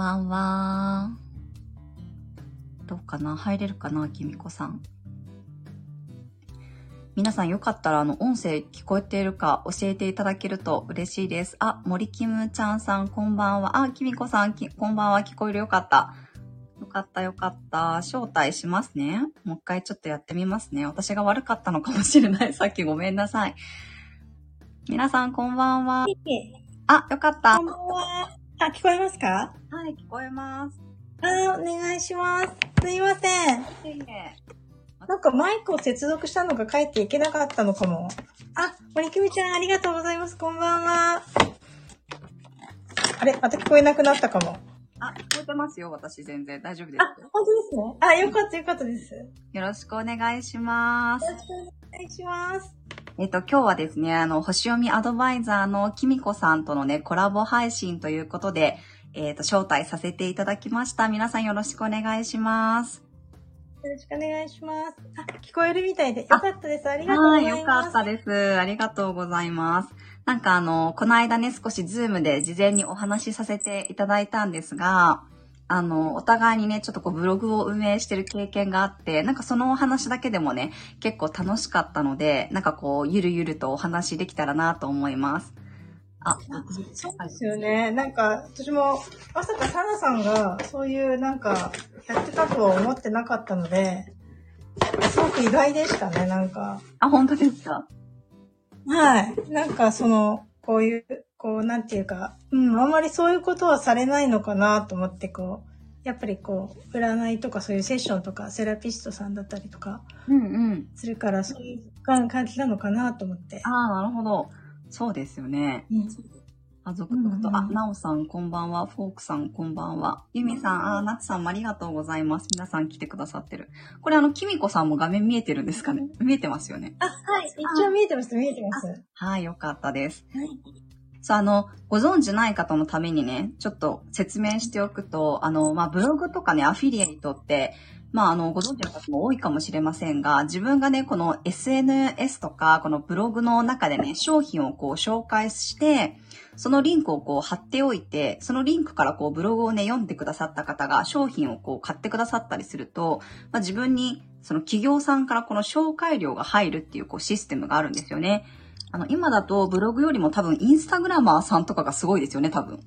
ばんは。どうかな？入れるかなきみこさん。皆さんよかったらあの音声聞こえているか教えていただけると嬉しいです。あ、森キムちゃんさんこんばんは。あ、きみこさんこんばんは。聞こえるよかった。よかったよかった。招待しますね。もう一回ちょっとやってみますね。私が悪かったのかもしれない。さっきごめんなさい。皆さんこんばんは。あ、よかった。こんばんは。あ、聞こえますか？はい、聞こえます。あ、お願いします。すいません。なんかマイクを接続したのが帰っていけなかったのかも。あ、森きみちゃんありがとうございます。こんばんは。あれまた聞こえなくなったかも。あ、聞こえてますよ、私全然。大丈夫です。あ、本当ですね。あ、よかったよかったです。よろしくお願いします。よろしくお願いします。えっ、と、今日はですね、あの、星読みアドバイザーのきみこさんとのね、コラボ配信ということで、えっ、と、招待させていただきました。皆さんよろしくお願いします。よろしくお願いします。あ、聞こえるみたいでよかったです。ありがとうございます。はい、よかったです。ありがとうございます。なんかあの、この間ね、少しズームで事前にお話しさせていただいたんですが、あの、お互いにね、ちょっとこうブログを運営してる経験があって、なんかそのお話だけでもね、結構楽しかったので、なんかこう、ゆるゆるとお話できたらなと思います。あ、そうですよね。なんか、私も、まさかサナさんが、そういうなんか、やってたとは思ってなかったので、すごく意外でしたね、なんか。あ、本当ですか？はい。なんか、その、こういう、こう、なんていうか、うん、あんまりそういうことはされないのかなと思って、こう、やっぱりこう、占いとかそういうセッションとか、セラピストさんだったりとか、うんうん。するから、そういう感じなのかなと思って。ああ、なるほど。そうですよね。うん。あ、続々と、うんうん、あ、なおさんこんばんは、フォークさんこんばんは、ゆみさん、あ、なつさんもありがとうございます。皆さん来てくださってる。これあの、きみこさんも画面見えてるんですかね？見えてますよね？あ、はい。一応見えてます、見えてます。はい、よかったです。はい。そう、あの、ご存知ない方のためにね、ちょっと説明しておくと、あの、まあ、ブログとかね、アフィリエイトって、まあ、あの、ご存知の方も多いかもしれませんが、自分がね、この SNS とか、このブログの中でね、商品をこう紹介して、そのリンクをこう貼っておいて、そのリンクからこうブログをね、読んでくださった方が商品をこう買ってくださったりすると、まあ、自分にその企業さんからこの紹介料が入るっていうこうシステムがあるんですよね。あの、今だとブログよりも多分インスタグラマーさんとかがすごいですよね、多分。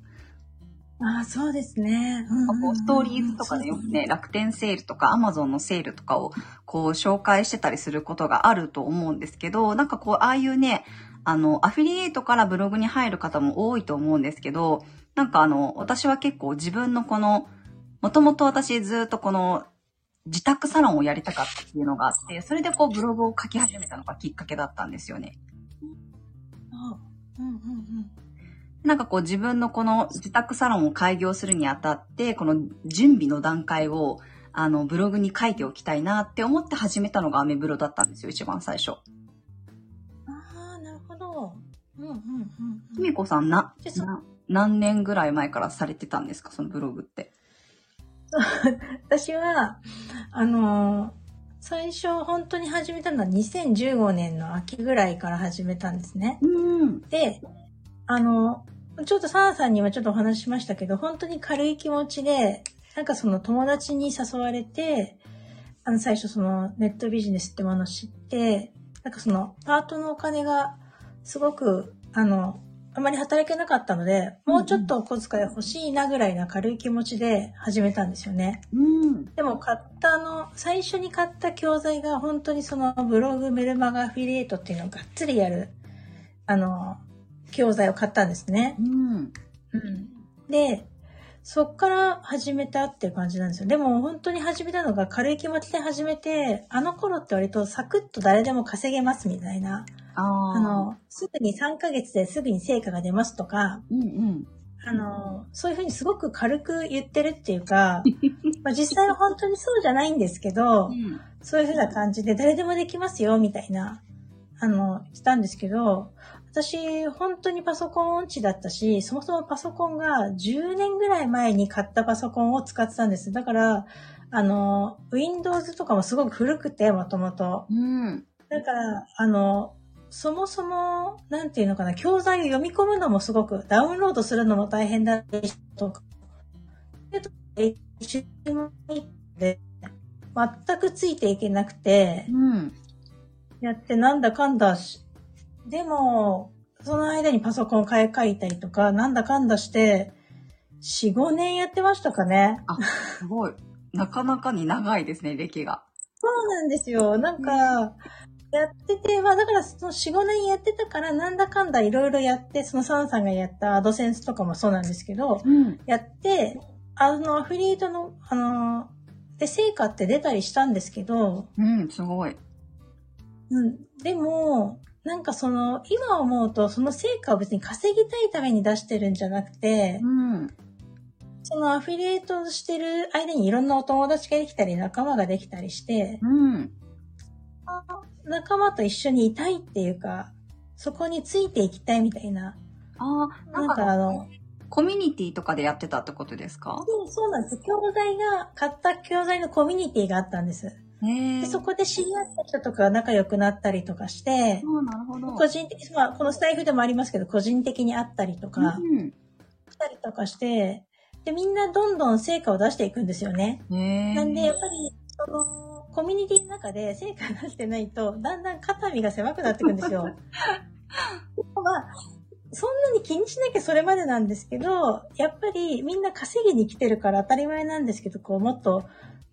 ああ、そうですね。うんうんうん、ストーリーズとかでよくね、楽天セールとかアマゾンのセールとかをこう紹介してたりすることがあると思うんですけど、なんかこう、ああいうね、あの、アフィリエイトからブログに入る方も多いと思うんですけど、なんかあの、私は結構自分のこの、もともと私ずっとこの自宅サロンをやりたかったっていうのがあって、それでこうブログを書き始めたのがきっかけだったんですよね。うんうんうん。なんかこう自分のこの自宅サロンを開業するにあたって、この準備の段階を、あの、ブログに書いておきたいなって思って始めたのがアメブロだったんですよ、一番最初。ああ、なるほど。うんうんうん。ひみこさんな、な、何年ぐらい前からされてたんですか、そのブログって？私は、あのー最初本当に始めたのは2015年の秋ぐらいから始めたんですね。うん、で、あの、ちょっとサナさんにはちょっとお話ししましたけど、本当に軽い気持ちで、なんかその友達に誘われて、あの最初そのネットビジネスってものを知って、なんかそのパートのお金がすごく、あの、あまり働けなかったので、もうちょっとお小遣い欲しいなぐらいな軽い気持ちで始めたんですよね。うん、でも買ったあの、最初に買った教材が本当にそのブログ、メルマガ、アフィリエイトっていうのをがっつりやる、あの、教材を買ったんですね。うん。うん。で、そっから始めたっていう感じなんですよ。でも本当に始めたのが軽い気持ちで始めて、あの頃って割とサクッと誰でも稼げますみたいな。あの、すぐに3ヶ月ですぐに成果が出ますとか、うんうん、あの、そういうふうにすごく軽く言ってるっていうか、まあ実際は本当にそうじゃないんですけど、うん、そういうふうな感じで誰でもできますよ、みたいな、あの、言ったんですけど、私、本当にパソコン音痴だったし、そもそもパソコンが10年ぐらい前に買ったパソコンを使ってたんです。だから、あの、Windows とかもすごく古くて、もともと。うん。だから、あの、そもそも、なんていうのかな、教材を読み込むのもすごく、ダウンロードするのも大変だったりとか。で、全くついていけなくて、うん。やってなんだかんだし、でも、その間にパソコン買い替えたりとか、なんだかんだして、4、5年やってましたかね。すごい。なかなかに長いですね、歴が。そうなんですよ。なんか、やってて、まあだからその4、5年やってたから、なんだかんだいろいろやって、そのサンさんがやったアドセンスとかもそうなんですけど、うん。やって、あの、アフィリエイトの、あの、で、成果って出たりしたんですけど、うん、すごい。うん、でも、なんかその、今思うと、その成果を別に稼ぎたいために出してるんじゃなくて、うん。そのアフィリエイトしてる間にいろんなお友達ができたり、仲間ができたりして、うん。仲間と一緒にいたいっていうか、そこについていきたいみたいな。ああ、ななんんかあか、の、コミュニティとかでやってたってことですか？そうそうなんです。教材が、買った教材のコミュニティがあったんです。でそこで知り合った人とか仲良くなったりとかして。個人的に、まあ、このスタイフでもありますけど、個人的に会ったりとか、うん。したりとかして、で、みんなどんどん成果を出していくんですよね。なんで、やっぱり、その、コミュニティの中で成果出してないと、だんだん肩身が狭くなっていくんですよ。まあ、そんなに気にしなきゃそれまでなんですけど、やっぱりみんな稼ぎに来てるから当たり前なんですけど、こう、もっと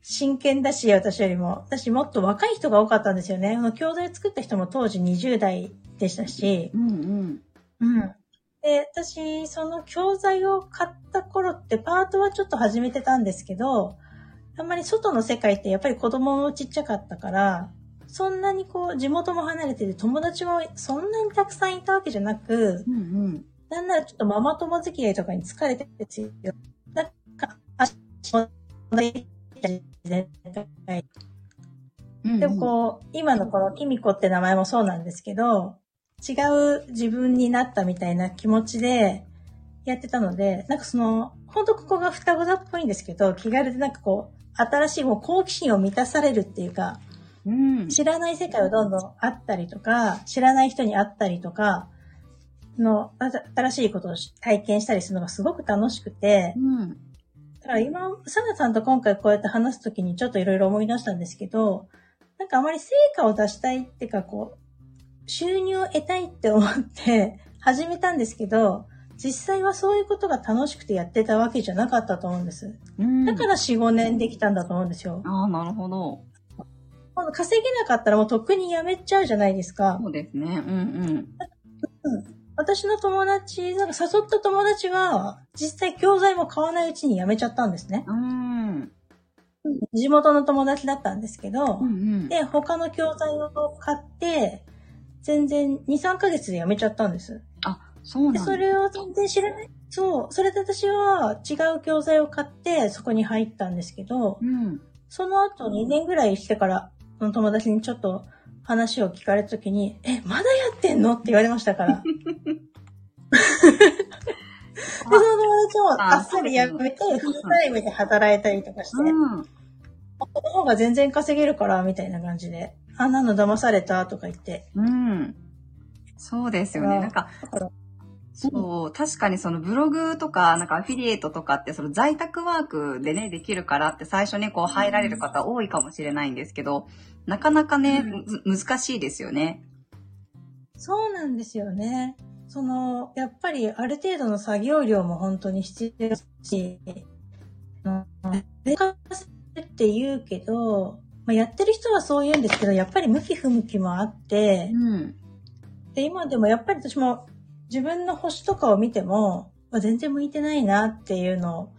真剣だし、私よりも。私もっと若い人が多かったんですよね。あの、教材作った人も当時20代でしたし、うんうん。うん。で、私、その教材を買った頃ってパートはちょっと始めてたんですけど、あんまり外の世界ってやっぱり子供もちっちゃかったから、そんなにこう、地元も離れてて友達もそんなにたくさんいたわけじゃなく、うんうん。なんならちょっとママ友付き合いとかに疲れててですよ。なんか、足もでうんうんでもこう、今のこのキミコって名前もそうなんですけど、違う自分になったみたいな気持ちでやってたので、なんかその、ほんとここが双子座っぽいんですけど、気軽でなんかこう、新しいもう好奇心を満たされるっていうか、うん。知らない世界をどんどんあったりとか、知らない人に会ったりとか、の、新しいことをし体験したりするのがすごく楽しくて、うん。だから今、サナさんと今回こうやって話すときにちょっといろいろ思い出したんですけど、なんかあまり成果を出したいってかこう、収入を得たいって思って始めたんですけど、実際はそういうことが楽しくてやってたわけじゃなかったと思うんです。うん。だから4、5年できたんだと思うんですよ。ああ、なるほど。稼げなかったらもうとっくにやめちゃうじゃないですか。そうですね。うん私の友達、なんか誘った友達は、実際教材も買わないうちにやめちゃったんですね。うん。うん。地元の友達だったんですけど、うんうん。で、他の教材を買って、全然2、3ヶ月で辞めちゃったんです。あ、そうで、なんだ。それを全然知らない。そう。それで私は違う教材を買って、そこに入ったんですけど、うん。その後2年ぐらいしてから、その友達にちょっと話を聞かれた時に、え、まだやってんの？って言われましたから。で、その友達もああっさり辞めて、フルタイムで働いたりとかして、うん。この方が全然稼げるから、みたいな感じで、あんなの騙された？とか言って。うん。そうですよね。うんなんか、そう、確かにそのブログとか、なんかアフィリエイトとかって、その在宅ワークでね、できるからって最初にこう入られる方多いかもしれないんですけど、なかなかね、む難しいですよね。そうなんですよね。その、やっぱりある程度の作業量も本当に必要ですし、うんでかせって言うけど、まあ、やってる人はそう言うんですけど、やっぱり向き不向きもあって、うん。で、今でもやっぱり私も自分の星とかを見ても、まあ、全然向いてないなっていうのを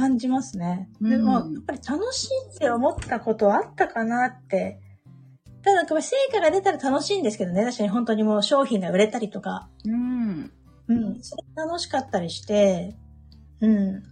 感じますね。でうんも、やっぱり楽しいって思ったことはあったかなって。ただなんか成果が出たら楽しいんですけどね。確かに本当にもう商品が売れたりとか、うん。うん、それ楽しかったりして、うん。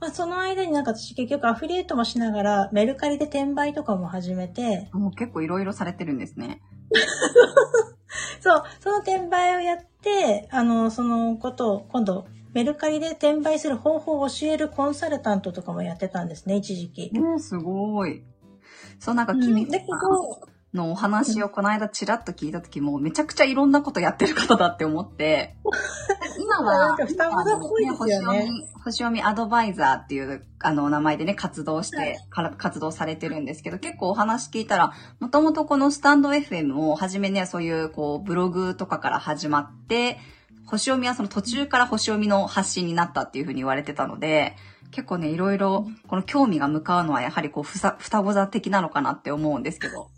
まあその間になんか私結局アフィリエイトもしながらメルカリで転売とかも始めて、もう結構いろいろされてるんですね。そう、その転売をやって、あの、そのことを今度メルカリで転売する方法を教えるコンサルタントとかもやってたんですね、一時期。ねすごい。そう、なんか、うん君だけど、のお話をこの間ちらっと聞いた時も、めちゃくちゃいろんなことやってる方だって思って、今は、双子座っぽいですよね。星読みアドバイザーっていうあの名前でね、活動して、はい、活動されてるんですけど、結構お話聞いたら、もともとこのスタンド FM をはじめね、そういうこうブログとかから始まって、星読みはその途中から星読みの発信になったっていうふうに言われてたので、結構ね、いろいろ、この興味が向かうのはやはりこう、ふさ、双子座的なのかなって思うんですけど。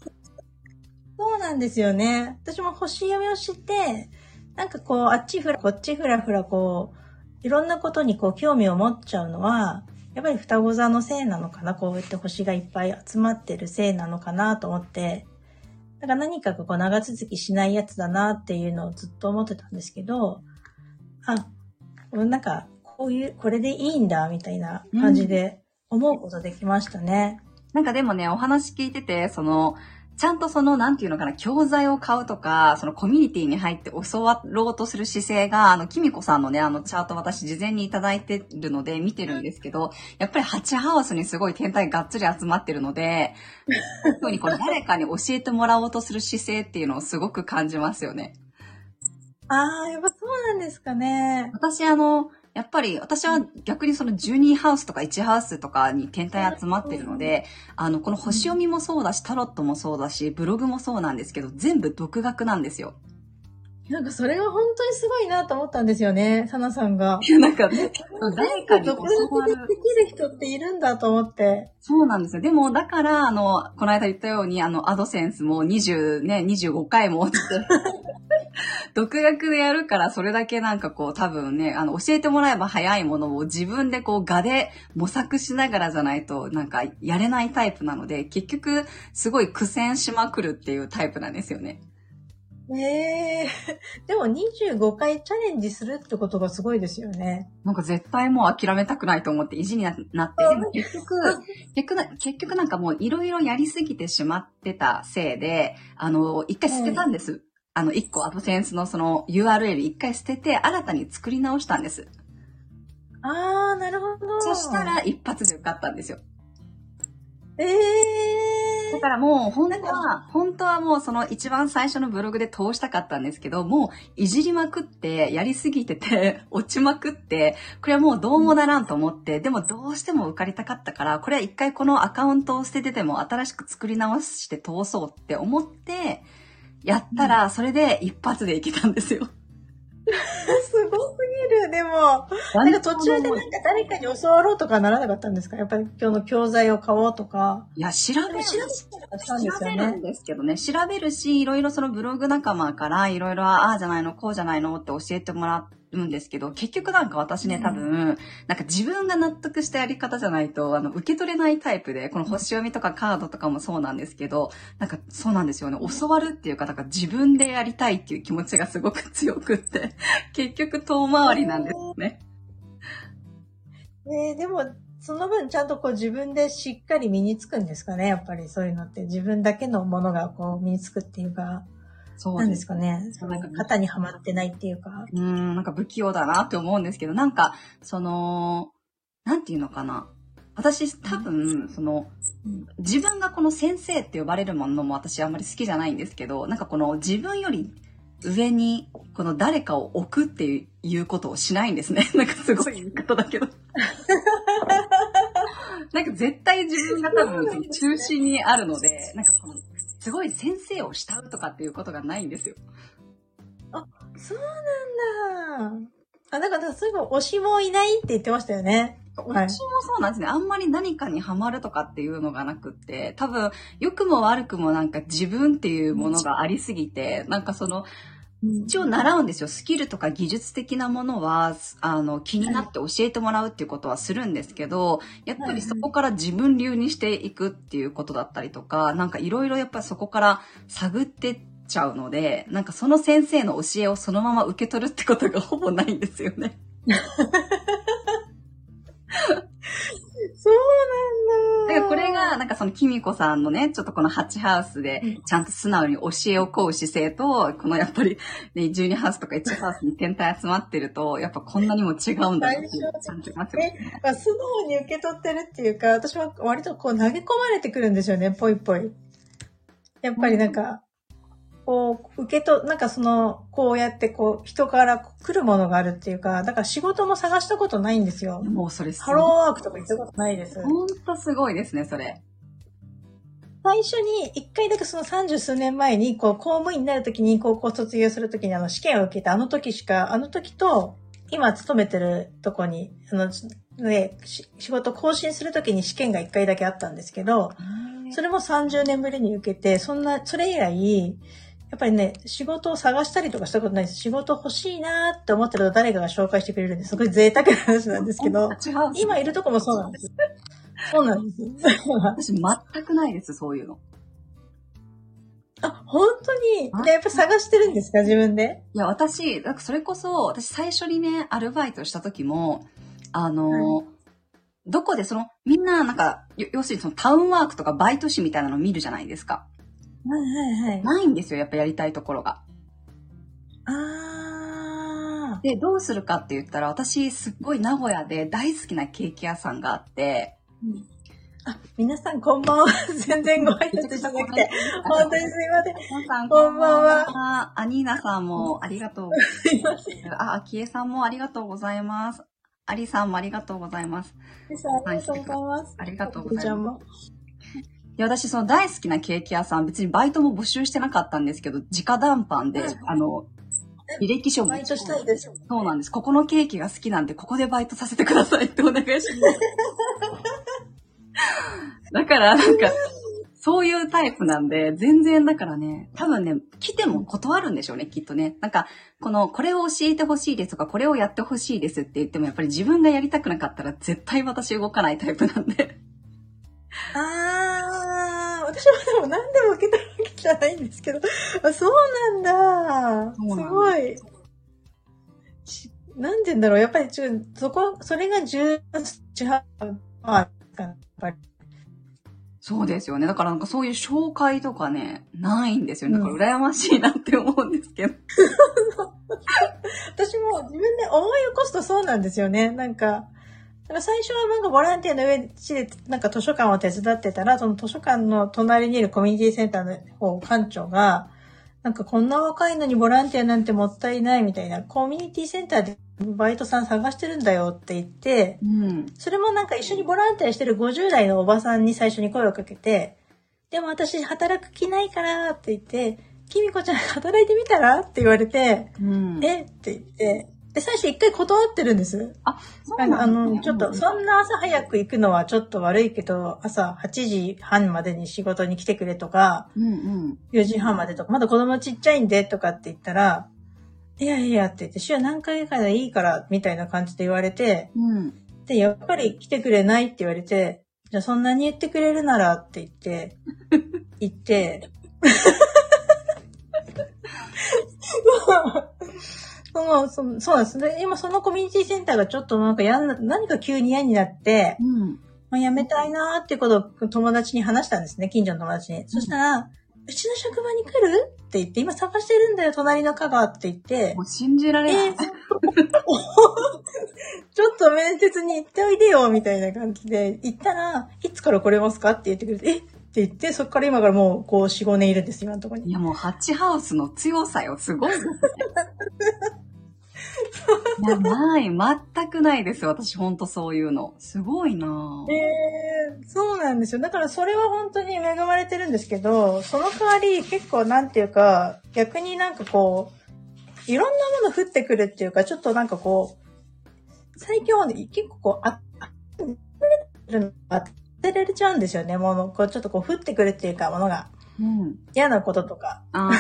そうなんですよね。私も星読みを知って、なんかこう、あっちふら、こっちふらふらこう、いろんなことにこう、興味を持っちゃうのは、やっぱり双子座のせいなのかなこうやって星がいっぱい集まってるせいなのかなと思って、だから何かここ長続きしないやつだなっていうのをずっと思ってたんですけど、あ、なんかこういう、これでいいんだみたいな感じで思うことできましたね。うん、なんかでもね、お話聞いてて、その、ちゃんとその、なんていうのかな、教材を買うとか、そのコミュニティに入って教わろうとする姿勢が、あの、キミコさんのね、あのチャート私事前にいただいてるので見てるんですけど、やっぱりハチハウスにすごい天体がっつり集まってるので、特にこの誰かに教えてもらおうとする姿勢っていうのをすごく感じますよね。ああ、やっぱそうなんですかね。私あの、やっぱり私は逆にその12ハウスとか1ハウスとかに天体集まってるので、あの、この星読みもそうだし、タロットもそうだし、ブログもそうなんですけど、全部独学なんですよ。なんかそれが本当にすごいなと思ったんですよね、サナさんが。いや、なんか、ね、誰かに教わる。できる人っているんだと思って。そうなんですよ。でも、だから、あの、この間言ったように、あの、アドセンスも20ね、25回もって 独学でやるからそれだけなんかこう多分ね、あの教えてもらえば早いものを自分でこう画で模索しながらじゃないとなんかやれないタイプなので、結局すごい苦戦しまくるっていうタイプなんですよね。ええー、でも25回チャレンジするってことがすごいですよね。なんか絶対もう諦めたくないと思って意地になって、結局、結局、結局なんかもういろいろやりすぎてしまってたせいで、あの、一回捨てたんです。あの、一個アドセンスのその URL 一回捨てて、新たに作り直したんです。あー、なるほど。そしたら一発で受かったんですよ。えー。だからもう、本当は、本当はもうその一番最初のブログで通したかったんですけど、もういじりまくって、やりすぎてて、落ちまくって、これはもうどうもならんと思って、でもどうしても受かりたかったから、これは一回このアカウントを捨ててても新しく作り直して通そうって思って、やったら、それで一発でいけたんですよ。すごすぎる。でも、なんか途中でなんか誰かに教わろうとかならなかったんですか？やっぱり今日の教材を買おうとか。いや、調べる。調べるんですけどね。調べるし、いろいろそのブログ仲間からいろいろ、ああじゃないの、こうじゃないのって教えてもらっうんですけど、結局なんか私ね、多分、なんか自分が納得したやり方じゃないと、あの、受け取れないタイプで、この星読みとかカードとかもそうなんですけど、なんかそうなんですよね。教わるっていうか、なんか自分でやりたいっていう気持ちがすごく強くって、結局遠回りなんですね。えー、でも、その分ちゃんとこう自分でしっかり身につくんですかね、やっぱりそういうのって。自分だけのものがこう身につくっていうか。そうなんですかね。なんか肩にはまってないっていうか。うん、なんか不器用だなって思うんですけど、なんか、その、なんていうのかな。私多分、その、自分がこの先生って呼ばれるものも私あんまり好きじゃないんですけど、なんかこの自分より上にこの誰かを置くっていうことをしないんですね。なんかすごい言い方だけど。なんか絶対自分が多分中心にあるので、なんかこのすごい先生を慕うとかっていうことがないんですよ。あ、そうなんだ。あ、だからそういえば推しもいないって言ってましたよね。推しもそうなんですね、はい。あんまり何かにハマるとかっていうのがなくって、多分、良くも悪くもなんか自分っていうものがありすぎて、なんかその、一応習うんですよ。スキルとか技術的なものは、あの、気になって教えてもらうっていうことはするんですけど、やっぱりそこから自分流にしていくっていうことだったりとか、なんかいろいろやっぱりそこから探ってっちゃうので、なんかその先生の教えをそのまま受け取るってことがほぼないんですよね。そうなんだ。だからこれが、なんかそのキミコさんのね、ちょっとこのハチハウスで、ちゃんと素直に教えを請う姿勢と、このやっぱり、ね、12ハウスとか1ハウスに天体集まってると、やっぱこんなにも違うんだって感じますよね。素直に受け取ってるっていうか、私は割とこう投げ込まれてくるんですよね、ぽいぽい。やっぱりなんか、こう、受けと、なんかその、こうやってこう、人から来るものがあるっていうか、だから仕事も探したことないんですよ。もうそれハローワークとか行ったことないです。ほんとすごいですね、それ。最初に、一回だけその三十数年前に、こう、公務員になるときに、高校卒業するときに、あの、試験を受けたあの時しか、あの時と、今勤めてるとこに、あの、ね、仕事更新するときに試験が一回だけあったんですけど、それも30年ぶりに受けて、そんな、それ以来、やっぱりね、仕事を探したりとかしたことないです。仕事欲しいなって思ってると誰かが紹介してくれるんです。すごい贅沢な話なんですけど、今いるとこもそうなんです。そうなんです。私全くないです、そういうの。あ、本当に？やっぱ探してるんですか自分で？いや、私、なんかそれこそ、私最初にね、アルバイトした時も、あの、はい、どこでその、みんななんか、要するにそのタウンワークとかバイト誌みたいなの見るじゃないですか。はいはいはい。ないんですよ、やっぱやりたいところが。あー。で、どうするかって言ったら、私、すっごい名古屋で大好きなケーキ屋さんがあって、うん、あ、皆さんこんばんは。全然ご挨拶しなくて。本当にすいません。皆さんこんばんは。アニーナさんもありがとうございます。あ、あきえさんもありがとうございます。アリさんもありがとうございます。ありがとうございます。ありがとうございます。いや、私、その大好きなケーキ屋さん、別にバイトも募集してなかったんですけど、直談判で、あの、履歴書も。バイトしたいですそうなんです。ここのケーキが好きなんで、ここでバイトさせてくださいってお願いします。だから、なんか、そういうタイプなんで、全然だからね、多分ね、来ても断るんでしょうね、きっとね。なんか、この、これを教えてほしいですとか、これをやってほしいですって言っても、やっぱり自分がやりたくなかったら、絶対私動かないタイプなんで。あー、私はでも何でも受けたわけじゃないんですけど、あそうなんだ。すごい。なんて言うんだろう、やっぱりちょ、そこ、それが18、18、あ、やっぱり。そうですよね。だからなんかそういう紹介とかね、ないんですよね。だから羨ましいなって思うんですけど。私も自分で思い起こすとそうなんですよね。なんか、か最初はなんかボランティアの上で、なんか図書館を手伝ってたら、その図書館の隣にいるコミュニティセンターの方、館長が、なんかこんな若いのにボランティアなんてもったいないみたいな、コミュニティセンターでバイトさん探してるんだよって言って、うん、それもなんか一緒にボランティアしてる50代のおばさんに最初に声をかけて、でも私働く気ないからって言って、きみこちゃん働いてみたら？って言われて、うん、え？って言って、で、最初一回断ってるんです。あ、そうなん、ね、あの、ちょっと、そんな朝早く行くのはちょっと悪いけど、朝8時半までに仕事に来てくれとか、うんうん、4時半までとか、まだ子供ちっちゃいんでとかって言ったら、いやいやって言って、週何回かでいいから、みたいな感じで言われて、うん、で、やっぱり来てくれないって言われて、じゃあそんなに言ってくれるならって言って、言って、その、そうなんですね。今そのコミュニティセンターがちょっとなんかやんな、何か急に嫌になって、うん、まあ、辞めたいなーっていうことを友達に話したんですね、近所の友達に。うん、そしたら、うちの職場に来る？って言って、今探してるんだよ、隣の香川って言って。もう信じられない。えー、ちょっと面接に行っておいでよ、みたいな感じで、行ったら、いつから来れますか？って言ってくれて、えって言って、そこから今からもう、こう、4、5年いるんです、今のところに。いや、もう、ハッチハウスの強さよ、すごいですね。いや、ない。全くないです。私、ほんとそういうの。すごいなええー、そうなんですよ。だからそれは本当に恵まれてるんですけど、その代わり結構なんていうか、逆になんかこう、いろんなもの降ってくるっていうか、ちょっとなんかこう、最近はね、結構こう、あ、あ、当てられちゃうんですよね。もの、こう、ちょっとこう降ってくるっていうか、ものが。うん、嫌なこととか。あ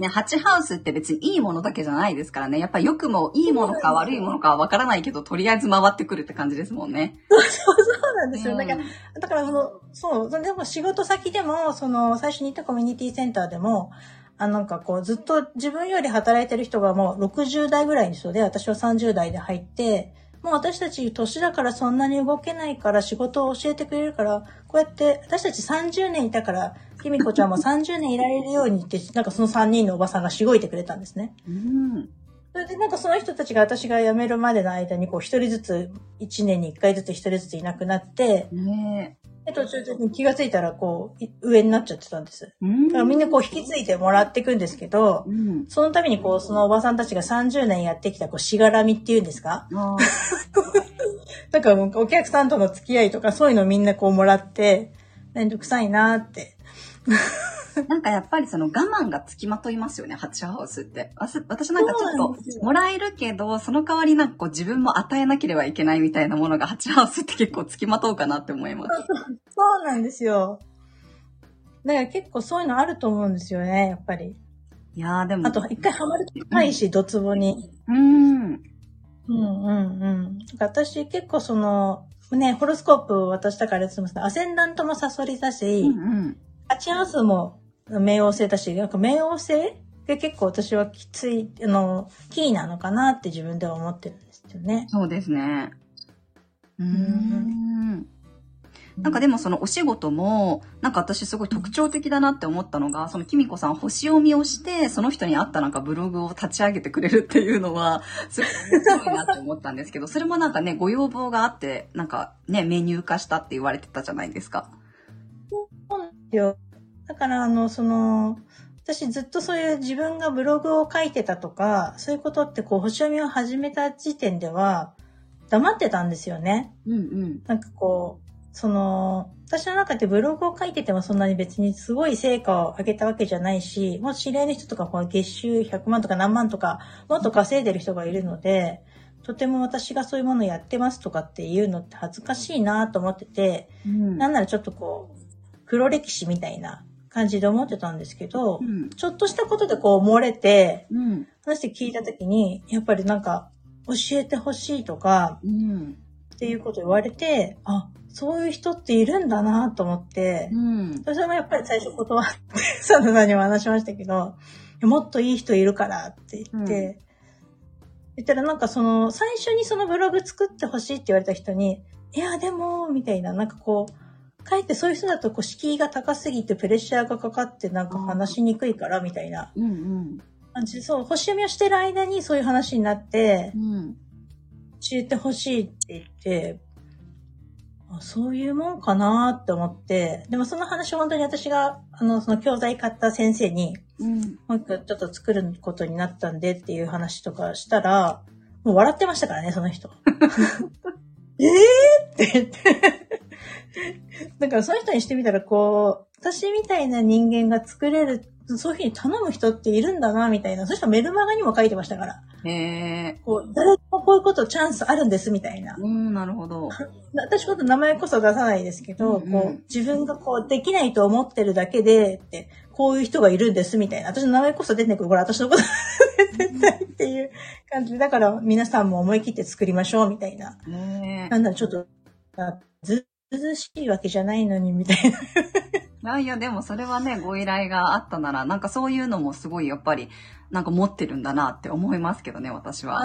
ね、ハチハウスって別にいいものだけじゃないですからね。やっぱ良くもいいものか悪いものかはわからないけど、とりあえず回ってくるって感じですもんね。そうそうそうなんですよ。だから、だからその、そう、でも仕事先でも、その、最初に行ったコミュニティセンターでも、あなんかこう、ずっと自分より働いてる人がもう60代ぐらいの人で、私は30代で入って、もう私たち年だからそんなに動けないから仕事を教えてくれるから、こうやって私たち30年いたから、きみこちゃんも30年いられるようにって、なんかその3人のおばさんがしごいてくれたんですね。うん。それでなんかその人たちが私が辞めるまでの間にこう一人ずつ、1年に1回ずつ一人ずついなくなって、ねで、途中で気がついたら、こう、い上になっちゃってたんです。うんだからみんなこう引き継いでもらっていくんですけど、うん。そのためにこう、そのおばさんたちが30年やってきた、こう、しがらみっていうんですか？あーだ かお客さんとの付き合いとか、そういうのみんなこうもらって、めんどくさいなって。なんかやっぱりその我慢がつきまといますよね、ハチハウスって。私なんかちょっともらえるけど、その代わりなんかこう自分も与えなければいけないみたいなものがハチハウスって結構つきまとうかなって思います。そうなんですよ。だから結構そういうのあると思うんですよね、やっぱり。いやーでも。あと、一回ハマると高いし、ドツボに。うーん。うんうんうん。私結構その、ね、ホロスコープを渡したからですけど、アセンダントもサソリだし、うんうん。ハチハウスも冥王星だし、なんか冥王星が結構私はきつい、あの、キーなのかなって自分では思ってるんですよね。そうですね。うーん。なんかでもそのお仕事も、なんか私すごい特徴的だなって思ったのが、そのきみこさん星読みをして、その人に合ったなんかブログを立ち上げてくれるっていうのは、すごい面白いなって思ったんですけど、それもなんかね、ご要望があって、なんかね、メニュー化したって言われてたじゃないですか。そうなんですよ。だから、あの、その、私ずっとそういう自分がブログを書いてたとか、そういうことってこう、星読みを始めた時点では、黙ってたんですよね。うんうん。なんかこう、その、私の中でブログを書いててもそんなに別にすごい成果を上げたわけじゃないし、もう知り合いの人とかこう月収100万とか何万とかもっと稼いでる人がいるので、とても私がそういうものをやってますとかっていうのって恥ずかしいなと思ってて、うんなんならちょっとこう、黒歴史みたいな感じで思ってたんですけど、うん。ちょっとしたことでこう漏れて、うん。話して聞いたときに、やっぱりなんか、教えてほしいとか、うん。っていうこと言われて、あ、そういう人っているんだなと思ってう、ん。それもやっぱり最初断って、サンドさんにも話しましたけど、もっといい人いるからって言って、言ったらなんかその、最初にそのブログ作ってほしいって言われた人に、いやでも、みたいな、なんかこう、かえってそういう人だとこう敷居が高すぎてプレッシャーがかかってなんか話しにくいからみたいなうんうん。感じで、そう、星読みをしてる間にそういう話になってう、ん。教えてほしいって言って、あそういうもんかなって思って、でもその話本当に私が、あの、その教材買った先生に、うん。もう一個ちょっと作ることになったんでっていう話とかしたら、もう笑ってましたからね、その人。えーって言って。だからその人にしてみたら、こう、私みたいな人間が作れる、そういうふうに頼む人っているんだな、みたいな。その人メルマガにも書いてましたから。へえ。こう、誰もこういうことチャンスあるんです、みたいな。うん、なるほど。私こと名前こそ出さないですけど、うんうんこう、自分がこう、できないと思ってるだけで、って、こういう人がいるんです、みたいな。私の名前こそ出てくる。これ私のこと出てないっていう感じ。だから、皆さんも思い切って作りましょう、みたいな。へえ。なんだろ、ちょっと、あず、ずずしいわけじゃないのに、みたいな。いやいや、でもそれはね、ご依頼があったなら、なんかそういうのもすごいやっぱり、なんか持ってるんだなって思いますけどね、私は。あ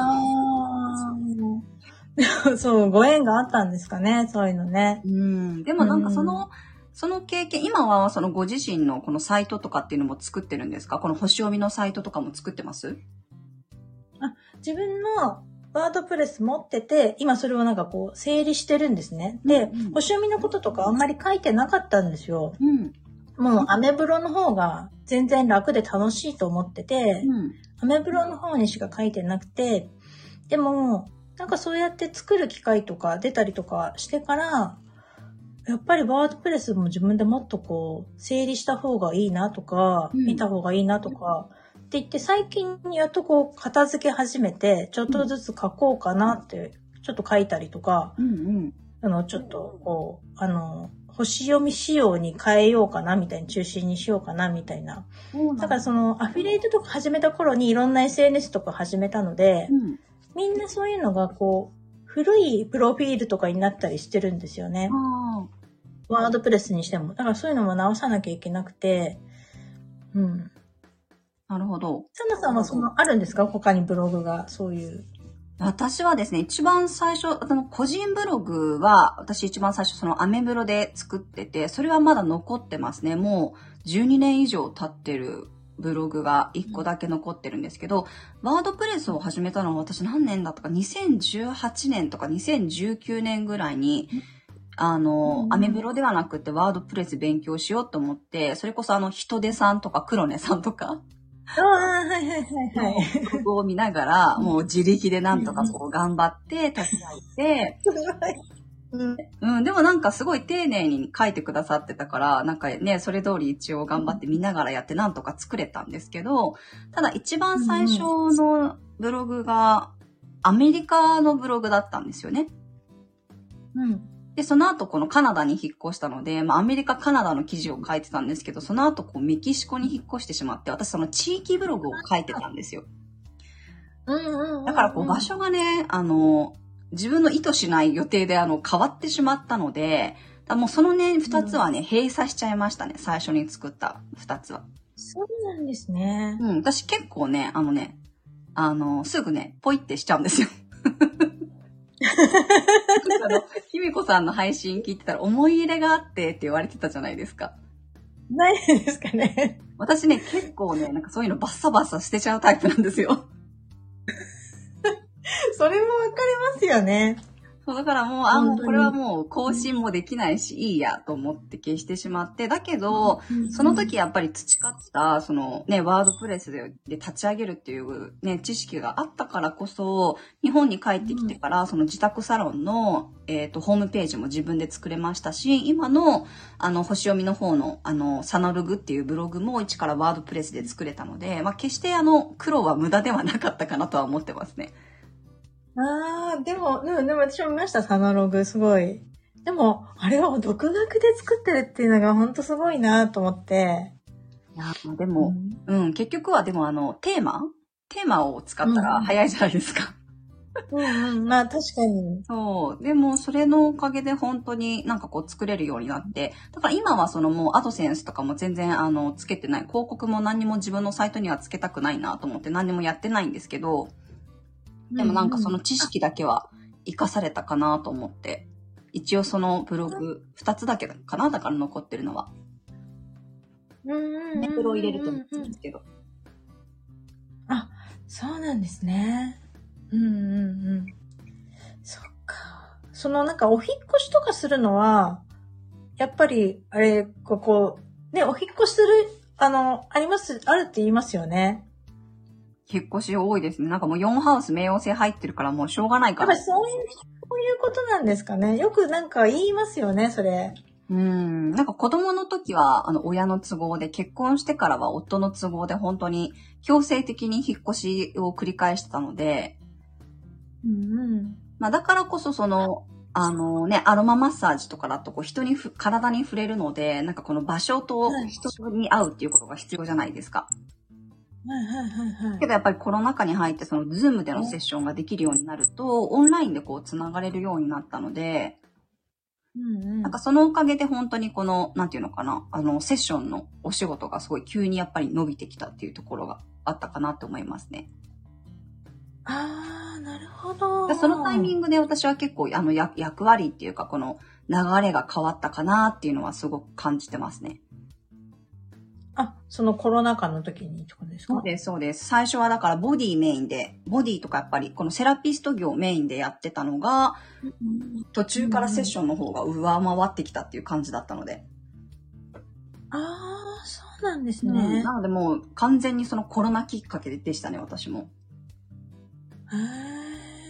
あ。そう、ご縁があったんですかね、そういうのね。うん。でもなんかその、その経験、今はそのご自身のこのサイトとかっていうのも作ってるんですか？この星読みのサイトとかも作ってます？自分のワードプレス持ってて、今それをなんかこう整理してるんですね。で、うんうん星読みのこととかあんまり書いてなかったんですよ。うん。もうアメブロの方が全然楽で楽しいと思ってて、うん。アメブロの方にしか書いてなくて、でも、なんかそうやって作る機会とか出たりとかしてから、やっぱりワードプレスも自分でもっとこう、整理した方がいいなとか、うん見た方がいいなとか、って言って最近やっとこう、片付け始めて、ちょっとずつ書こうかなって、ちょっと書いたりとか、うんうん。あの、ちょっとこう、あの、星読み仕様に変えようかなみたいに、中心にしようかなみたいな。だからそのアフィリエイトとか始めた頃にいろんな SNS とか始めたので、うん。みんなそういうのがこう、古いプロフィールとかになったりしてるんですよね。あワードプレスにしても。だからそういうのも直さなきゃいけなくて、うん。あ、なるほど。サナさんはその、あるんですか？他にブログが、そういう。私はですね、一番最初、あの、個人ブログは、私一番最初そのアメブロで作ってて、それはまだ残ってますね。もう12年以上経ってるブログが1個だけ残ってるんですけど、ワードプレスを始めたのは私何年だったか、2018年とか2019年ぐらいに、あの、うんアメブロではなくてワードプレス勉強しようと思って、それこそあの、人手さんとか黒根さんとか、ああ、はいはいはいはい。ブログを見ながら、もう自力でなんとかこう頑張って立ち上げて。うん、でもなんかすごい丁寧に書いてくださってたから、なんかね、それ通り一応頑張って見ながらやってなんとか作れたんですけど、ただ一番最初のブログがアメリカのブログだったんですよね。うん。で、その後このカナダに引っ越したので、まあアメリカ、カナダの記事を書いてたんですけど、その後こうメキシコに引っ越してしまって、私その地域ブログを書いてたんですよ。うん。だからこう場所がね、あの、自分の意図しない予定であの変わってしまったので、だもうそのね、二つはね、閉鎖しちゃいましたね。最初に作った二つは。そうなんですね。うん、私結構ね、あのね、あの、すぐね、ポイってしちゃうんですよ。あの、ひみこさんの配信聞いてたら思い入れがあってって言われてたじゃないですか。ないですかね。私ね、結構ね、なんかそういうのバッサバッサ捨てちゃうタイプなんですよ。それもわかりますよね。そう、だからもう、あ、もうこれはもう更新もできないし、いいやと思って消してしまって、だけど、その時やっぱり培った、そのね、ワードプレスでで立ち上げるっていうね、知識があったからこそ、日本に帰ってきてから、その自宅サロンの、えっ、と、ホームページも自分で作れましたし、今の、あの、星読みの方の、あの、サナログっていうブログも一からワードプレスで作れたので、まあ、決してあの、苦労は無駄ではなかったかなとは思ってますね。ああ、でも、うん、でも私も見ました、サナログ、すごい。でも、あれを独学で作ってるっていうのが本当すごいなと思って。いや、まあでも、うん、結局はでもあの、テーマ？テーマを使ったうんら早いじゃないですか。うんうん、まあ確かに。そう。でも、それのおかげで本当になんかこう作れるようになって、だから今はそのもうアドセンスとかも全然あの、つけてない。広告も何にも自分のサイトにはつけたくないなと思って何にもやってないんですけど、でもなんかその知識だけは活かされたかなと思って、一応そのブログ2つだけかなだから残ってるのは。うんうんうんうんネプロ入れると思うんですけど。そうなんですね。うんうんうん。そっか。そのなんかお引っ越しとかするのは、やっぱり、あれ、ここ、ね、お引っ越しする、あの、あります、あるって言いますよね。引っ越し多いですね。なんかもう4ハウス冥王星入ってるからもうしょうがないからやっぱり。そういう、そういうことなんですかね。よくなんか言いますよね、それ。うん。なんか子供の時は、あの、親の都合で、結婚してからは夫の都合で、本当に強制的に引っ越しを繰り返してたので、うんうん。まあだからこそその、あのね、アロママッサージとかだとこう人にふ、体に触れるので、なんかこの場所とはい人に会うっていうことが必要じゃないですか。はいけ。どやっぱりコロナ禍に入ってそのズームでのセッションができるようになると、オンラインでこう繋がれるようになったので、うんうん。なんかそのおかげで本当にこの、なんていうのかな、あの、セッションのお仕事がすごい急にやっぱり伸びてきたっていうところがあったかなと思いますね。ああ、なるほど。でそのタイミングで私は結構あの役役割っていうかこの流れが変わったかなっていうのはすごく感じてますね。あ、そのコロナ禍の時にってことですか？そうです、そうです。最初はだからボディメインで、ボディとかやっぱりこのセラピスト業メインでやってたのが、途中からセッションの方が上回ってきたっていう感じだったので。ああ、そうなんですうんね。なのでもう完全にそのコロナきっかけでしたね、私も。へ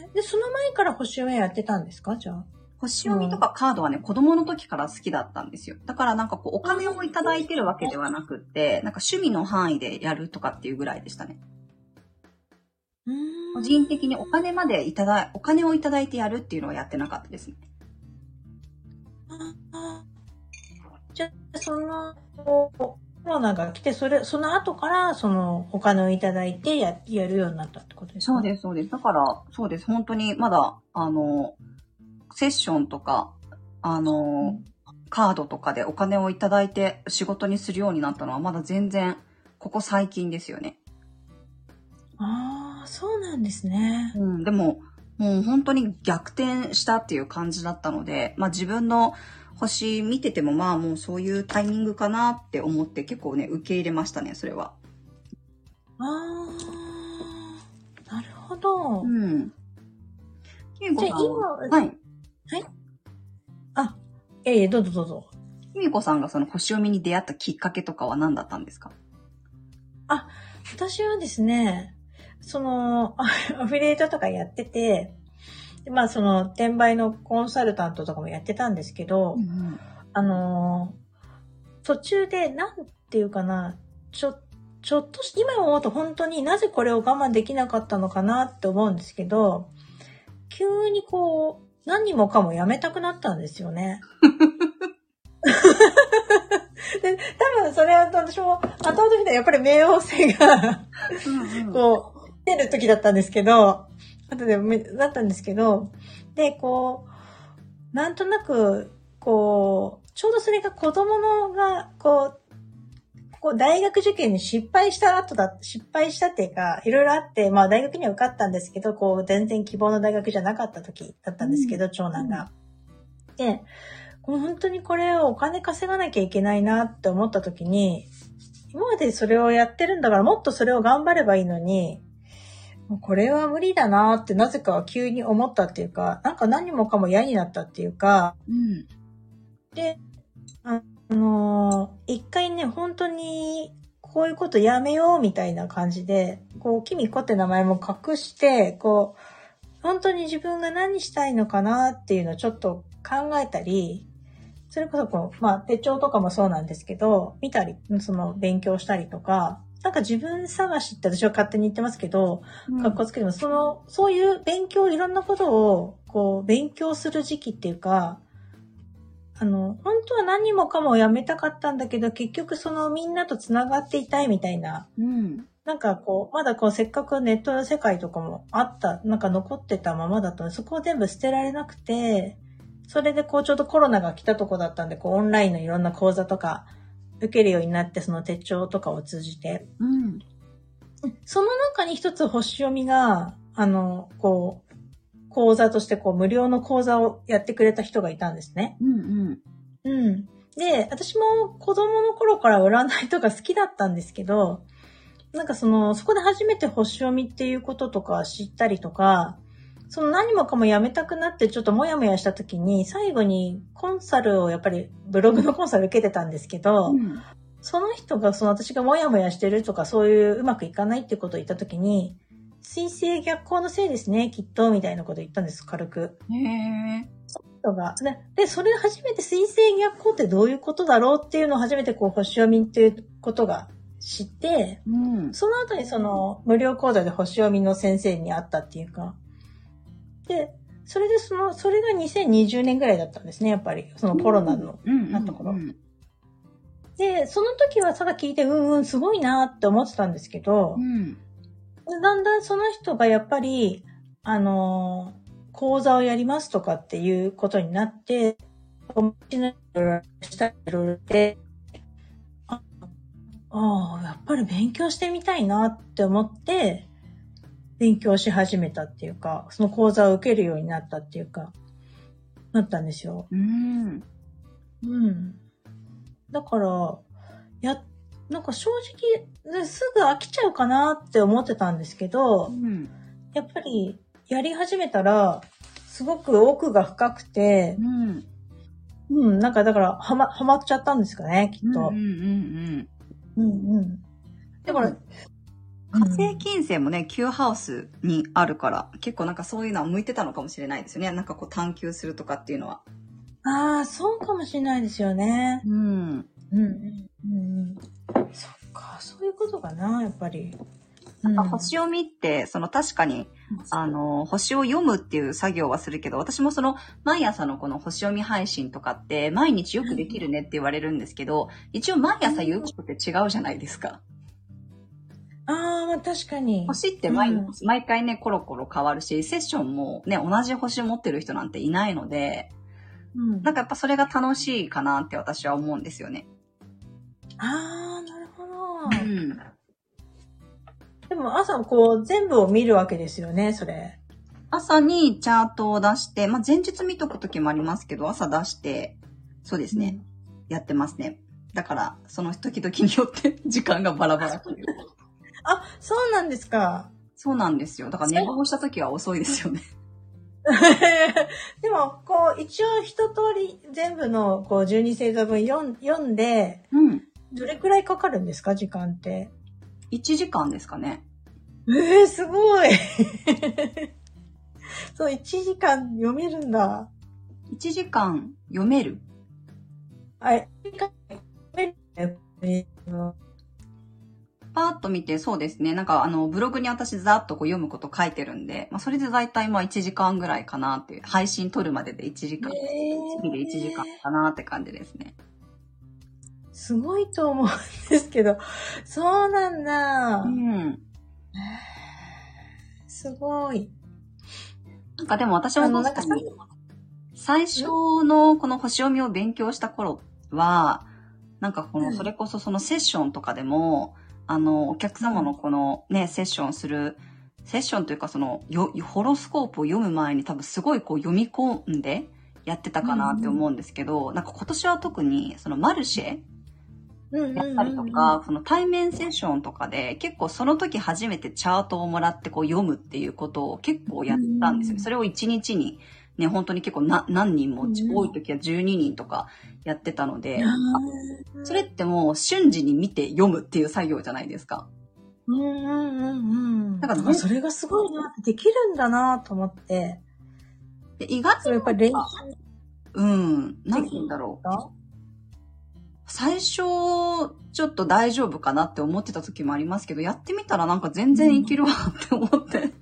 え。で、その前から星読みやってたんですか？じゃあ。星読みとかカードはね、子供の時から好きだったんですよ。だからなんかこう、お金をいただいてるわけではなくって、なんか趣味の範囲でやるとかっていうぐらいでしたね。個ん。人的にお金までいただい、お金をいただいてやるっていうのはやってなかったですね。あじゃあ、その、コロナが来て、それ、その後から、その、お金をいただいてや、やるようになったってことですか？そうです、そうです。だから、そうです。本当にまだ、あの、セッションとか、あの、カードとかでお金をいただいて仕事にするようになったのはまだ全然、ここ最近ですよね。ああ、そうなんですね。うん、でも、もう本当に逆転したっていう感じだったので、まあ自分の星見ててもまあもうそういうタイミングかなって思って結構ね、受け入れましたね、それは。ああ、なるほど。うん。じゃあ今はい。やいや、どうぞどうぞ。ひみこさんがその星読みに出会ったきっかけとかは何だったんですか？私はですね、その、アアフィリエイトとかやってて、でまあその、転売のコンサルタントとかもやってたんですけど、ん。あのー途中で、なんていうかな、ちょ、ちょっとし、今思うと本当になぜこれを我慢できなかったのかなって思うんですけど、急にこう、何もかもやめたくなったんですよね。で多分それは私も後々見たらやっぱり冥王星が。こう、出る時だったんですけど、後でめ、だったんですけど、で、こう、なんとなく、こう、ちょうどそれが子供のが、こう、こう大学受験に失敗した後だ、失敗したっていうか、いろいろあって、まあ大学には受かったんですけど、こう、全然希望の大学じゃなかった時だったんですけど、長男が。で、こう本当にこれをお金稼がなきゃいけないなって思った時に、今までそれをやってるんだからもっとそれを頑張ればいいのに、もうこれは無理だなってなぜか急に思ったっていうか、なんか何もかも嫌になったっていうか、うん。で、ああのー一回ね、本当に、こういうことやめようみたいな感じで、こう、キミコって名前も隠して、こう、本当に自分が何したいのかなっていうのをちょっと考えたり、それこそこう、まあ、手帳とかもそうなんですけど、見たり、その、勉強したりとか、なんか自分探しって私は勝手に言ってますけど、かっこつけても、その、そういう勉強、いろんなことを、こう、勉強する時期っていうか、あの、本当は何もかもやめたかったんだけど、結局そのみんなと繋がっていたいみたいな、うん。なんかこう、まだこう、せっかくネットの世界とかもあった、なんか残ってたままだったので、そこを全部捨てられなくて、それでこう、ちょうどコロナが来たとこだったんで、こう、オンラインのいろんな講座とか、受けるようになって、その手帳とかを通じて、うん。その中に一つ星読みが、あの、こう、講座としてこう無料の講座をやってくれた人がいたんですね。うん。うん。で、私も子供の頃から占いとか好きだったんですけど、なんかその、そこで初めて星読みっていうこととか知ったりとか、その何もかもやめたくなってちょっともやもやした時に、最後にコンサルをやっぱりブログのコンサル受けてたんですけど、うん。その人がその私がモヤモヤしてるとかそういううまくいかないってことを言ったときに、水星逆行のせいですね、きっと、みたいなこと言ったんです、軽く。へえ。人が。で、でそれ初めて水星逆行ってどういうことだろうっていうのを初めてこう、星読みっていうことが知って、うん。その後にその無料講座で星読みの先生に会ったっていうか。で、それでその、それが2020年ぐらいだったんですね、やっぱり。そのコロナのうん。なった頃うん。で、その時はただ聞いて、うんうん、すごいなって思ってたんですけど、うん。だんだんその人がやっぱり、あのー講座をやりますとかっていうことになって、おしないろいろしたりいろいろで、あああ、やっぱり勉強してみたいなって思って、勉強し始めたっていうか、その講座を受けるようになったっていうか、なったんですよ。うん。うん。だから、や、なんか正直、ねすぐ飽きちゃうかなって思ってたんですけど、うん。やっぱりやり始めたら、すごく奥が深くてう、ん。うん、なんかだから、はま、はまっちゃったんですかね、きっと。うん。うん。うん、うん。だから、火星金星もね、Q ハウスにあるから、結構なんかそういうのは向いてたのかもしれないですよね。なんかこう探求するとかっていうのは。ああ、そうかもしれないですよね。うん。うん、うん、うん。そっか、そういうことかな、やっぱり。うんあ星読みって、その確かに、あの、星を読むっていう作業はするけど、私もその、毎朝のこの星読み配信とかって、毎日よくできるねって言われるんですけど、一応毎朝言うことって違うじゃないですか。ああ、まあ確かに。星って毎日、うん毎回ね、コロコロ変わるし、セッションもね、同じ星持ってる人なんていないので、うんなんかやっぱそれが楽しいかなって私は思うんですよね。ああ、なるほど。うん。でも朝こう全部を見るわけですよね、それ。朝にチャートを出して、まあ、前日見とくときもありますけど、朝出して、そうですね、やってますね。だから、その時々によって 時間がバラバラという。あ、そうなんですか。そうなんですよ。だから寝坊した時は遅いですよね。でも、こう、一応一通り全部のこう12星座分読ん読んで、うん。どれくらいかかるんですか時間って？1時間ですかね。えー、すごい そう、1時間読めるんだ。1時間読める？あ、1時間読めるねパーッと見て、そうですね。なんか、あの、ブログに私ざっとこう読むこと書いてるんで、まあ、それで大体まあ1時間ぐらいかなっていう、配信撮るまでで1時間、次で1時間かなって感じですね。すごいと思うんですけど、そうなんだ。うん。すごい。なんかでも私も確かに最初のこの星読みを勉強した頃は、なんかこの、うんそれこそそのセッションとかでも、あの、お客様のこのね、セッションする、セッションというかその、よ、ホロスコープを読む前に多分すごいこう読み込んでやってたかなって思うんですけど、なんか今年は特にそのマルシェやったりとか、その対面セッションとかで結構その時初めてチャートをもらってこう読むっていうことを結構やったんですよそれを1日にね、本当に結構な何人も、うん多い時は12人とかやってたので、それってもう瞬時に見て読むっていう作業じゃないですか。うんうんうんうん。だからあそれがすごいなできるんだなと思って。で意外それやっぱり練習うん、なんて言うんだろう。か最初、ちょっと大丈夫かなって思ってた時もありますけど、やってみたらなんか全然いけるわって思って。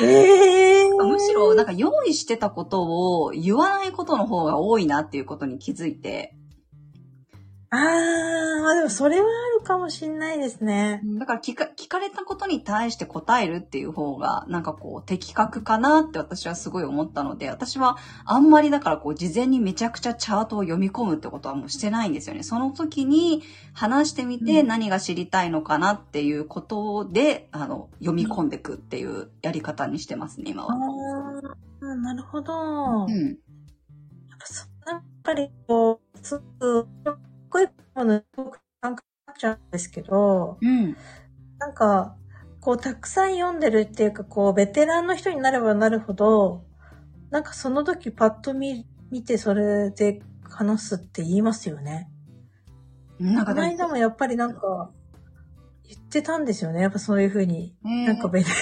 ええむしろ、なんか用意してたことを言わないことの方が多いなっていうことに気づいて、あー、まあでもそれはあるかもしんないですね。だから聞か聞かれたことに対して答えるっていう方が、なんかこう、的確かなって私はすごい思ったので、私はあんまりだからこう、事前にめちゃくちゃチャートを読み込むってことはもうしてないんですよね。その時に話してみてうん何が知りたいのかなっていうことで、あの、読み込んでいくっていうやり方にしてますね、今あは。ー、なるほど。うん。やっぱりこう、すぐ、かっこいいもの、僕、なんかなっちゃうんですけど、うん。なんか、こう、たくさん読んでるっていうか、こう、ベテランの人になればなるほど、なんかその時パッと見、見てそれで話すって言いますよね。このなんかでも間もやっぱりなんか、言ってたんですよね。やっぱそういうふうに。ねなんかベテラン。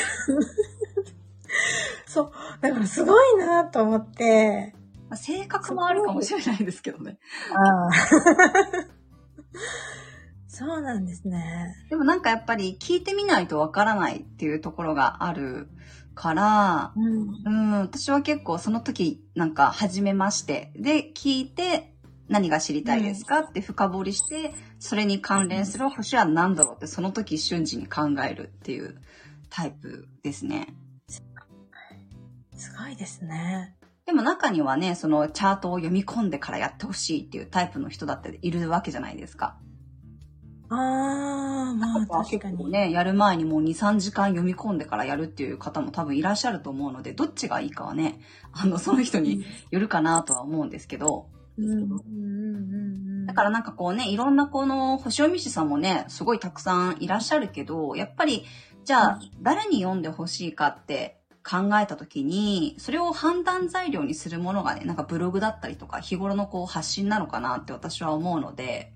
そう。だからすごいなと思って。性格もあるかもしれないですけどね。ああ。そうなんですね。でもなんかやっぱり聞いてみないとわからないっていうところがあるから、うん。うん、私は結構その時なんか初めましてで聞いて何が知りたいですかって深掘りして、それに関連する星は何だろうってその時瞬時に考えるっていうタイプですね。すごいですね。でも中にはね、そのチャートを読み込んでからやってほしいっていうタイプの人だっているわけじゃないですか。ああ、まあ確かに。ね、やる前にもう2、3時間読み込んでからやるっていう方も多分いらっしゃると思うので、どっちがいいかはね、あの、その人によるかなとは思うんですけど。だからなんかこうね、いろんなこの星読み師さんもね、すごいたくさんいらっしゃるけど、やっぱり、じゃあ、誰に読んでほしいかって考えた時に、それを判断材料にするものがね、なんかブログだったりとか、日頃のこう発信なのかなって私は思うので、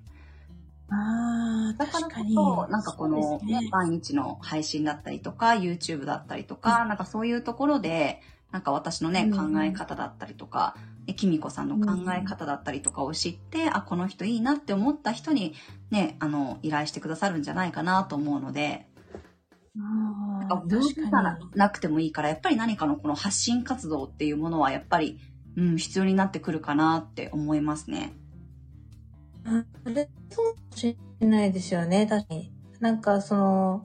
ああ、だからこ。そ、なんかこの、ねね、毎日の配信だったりとか、YouTube だったりとか、なんかそういうところで、なんか私のね、うん考え方だったりとか、えきみこさんの考え方だったりとかを知って、あ、この人いいなって思った人に、ね、あの、依頼してくださるんじゃないかなと思うので、ああ、ブログ確かじゃななくてもいいから、やっぱり何かのこの発信活動っていうものは、やっぱり、うん、必要になってくるかなって思いますね。に。それ、そうかもしれないですよね、確かに。なんかその、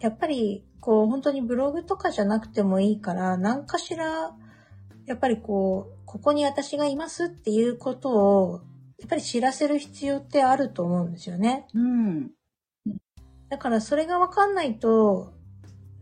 やっぱり、こう、本当にブログとかじゃなくてもいいから、何かしら、やっぱりこう、ここに私がいますっていうことを、やっぱり知らせる必要ってあると思うんですよね。うん。だからそれがわかんないと、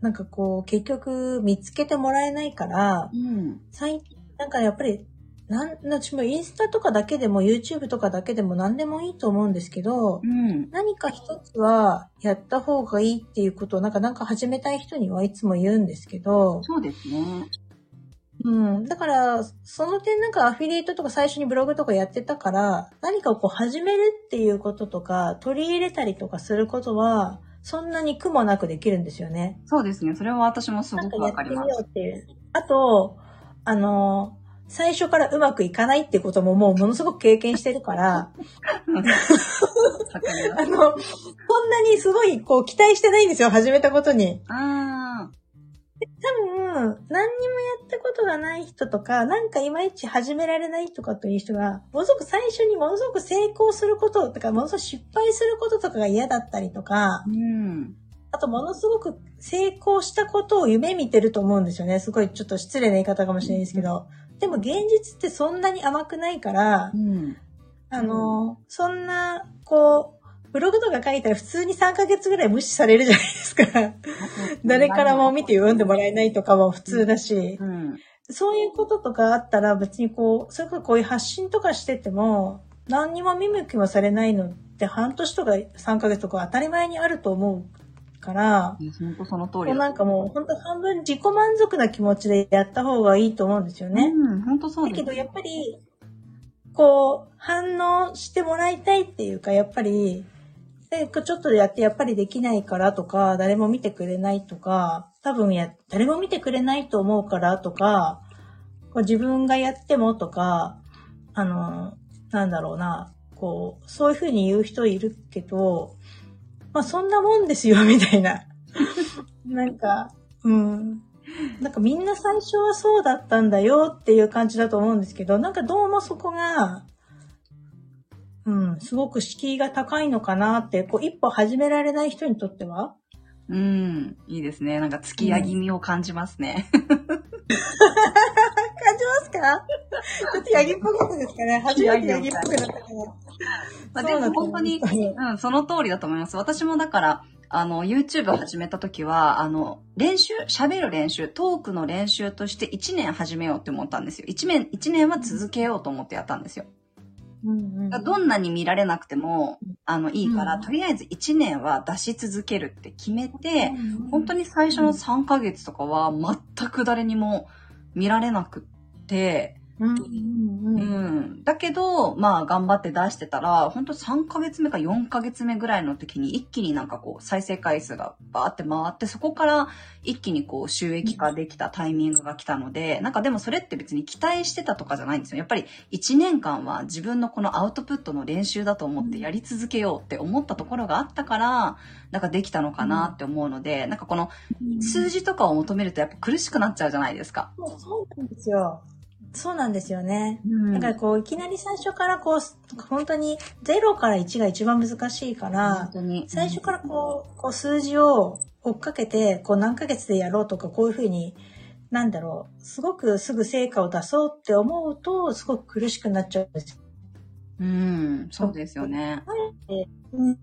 なんかこう、結局見つけてもらえないから、うん。最なんかやっぱり、なん、私もインスタとかだけでも YouTube とかだけでも何でもいいと思うんですけど、うん。何か一つはやった方がいいっていうことをなんかなんか始めたい人にはいつも言うんですけど、そうですね。うん。だから、その点なんかアフィリエイトとか最初にブログとかやってたから、何かをこう始めるっていうこととか、取り入れたりとかすることは、そんなに苦もなくできるんですよね。そうですね。それは私もすごくわかります。なんかやってみようっていう。あと、あの、最初からうまくいかないってことももうものすごく経験してるから、あの、こんなにすごいこう期待してないんですよ、始めたことに。あ多分、何にもやったことがない人とか、なんかいまいち始められないとかという人が、ものすごく最初にものすごく成功することとか、ものすごく失敗することとかが嫌だったりとか、うん、あとものすごく成功したことを夢見てると思うんですよね。すごいちょっと失礼な言い方かもしれないですけど。でも現実ってそんなに甘くないから、うん、あの、そんな、こう、ブログとか書いたら普通に3ヶ月ぐらい無視されるじゃないですか。誰からも見て読んでもらえないとかも普通だし、うん、そういうこととかあったら別にこう、それこそこういう発信とかしてても、何にも見向きもされないのって半年とか3ヶ月とか当たり前にあると思うから、本当その通りなんかもう本当半分自己満足な気持ちでやった方がいいと思うんですよね。うん、本当そう。だけどやっぱり、こう、反応してもらいたいっていうか、やっぱり、で、ちょっとやってやっぱりできないからとか、誰も見てくれないとか、多分や、誰も見てくれないと思うからとか、こう自分がやってもとか、あの、なんだろうな、こう、そういうふうに言う人いるけど、まあそんなもんですよ、みたいな。なんか、うん。なんかみんな最初はそうだったんだよっていう感じだと思うんですけど、なんかどうもそこが、うん、すごく敷居が高いのかなって、こう一歩始められない人にとってはうん、いいですね。なんか突き上げみを感じますね。感じますか？ちょっとヤギっぽかったですかね初めてヤギっぽくなったから。まあ、でも本当に、うん、その通りだと思います。私もだから、あの、YouTube を始めた時は、あの、練習、喋る練習、トークの練習として1年始めようって思ったんですよ。1年、1年は続けようと思ってやったんですよ。うんうん、どんなに見られなくても、あの、いいから、うん、とりあえず1年は出し続けるって決めて、うん、本当に最初の3ヶ月とかは全く誰にも見られなくって、うんうん、だけど、まあ頑張って出してたら、本当3ヶ月目か4ヶ月目ぐらいの時に一気になんかこう再生回数がバーって回って、そこから一気にこう収益化できたタイミングが来たので、なんかでもそれって別に期待してたとかじゃないんですよ。やっぱり1年間は自分のこのアウトプットの練習だと思ってやり続けようって思ったところがあったから、なんかできたのかなって思うので、なんかこの数字とかを求めるとやっぱ苦しくなっちゃうじゃないですか。そうなんですよ。そうなんですよね。うん、だからこう、いきなり最初からこう、本当に0から1が一番難しいから、最初からこう、こう数字を追っかけて、こう何ヶ月でやろうとか、こういうふうに、なんだろう、すごくすぐ成果を出そうって思うと、すごく苦しくなっちゃうんですよ。うん、そうですよね。うん、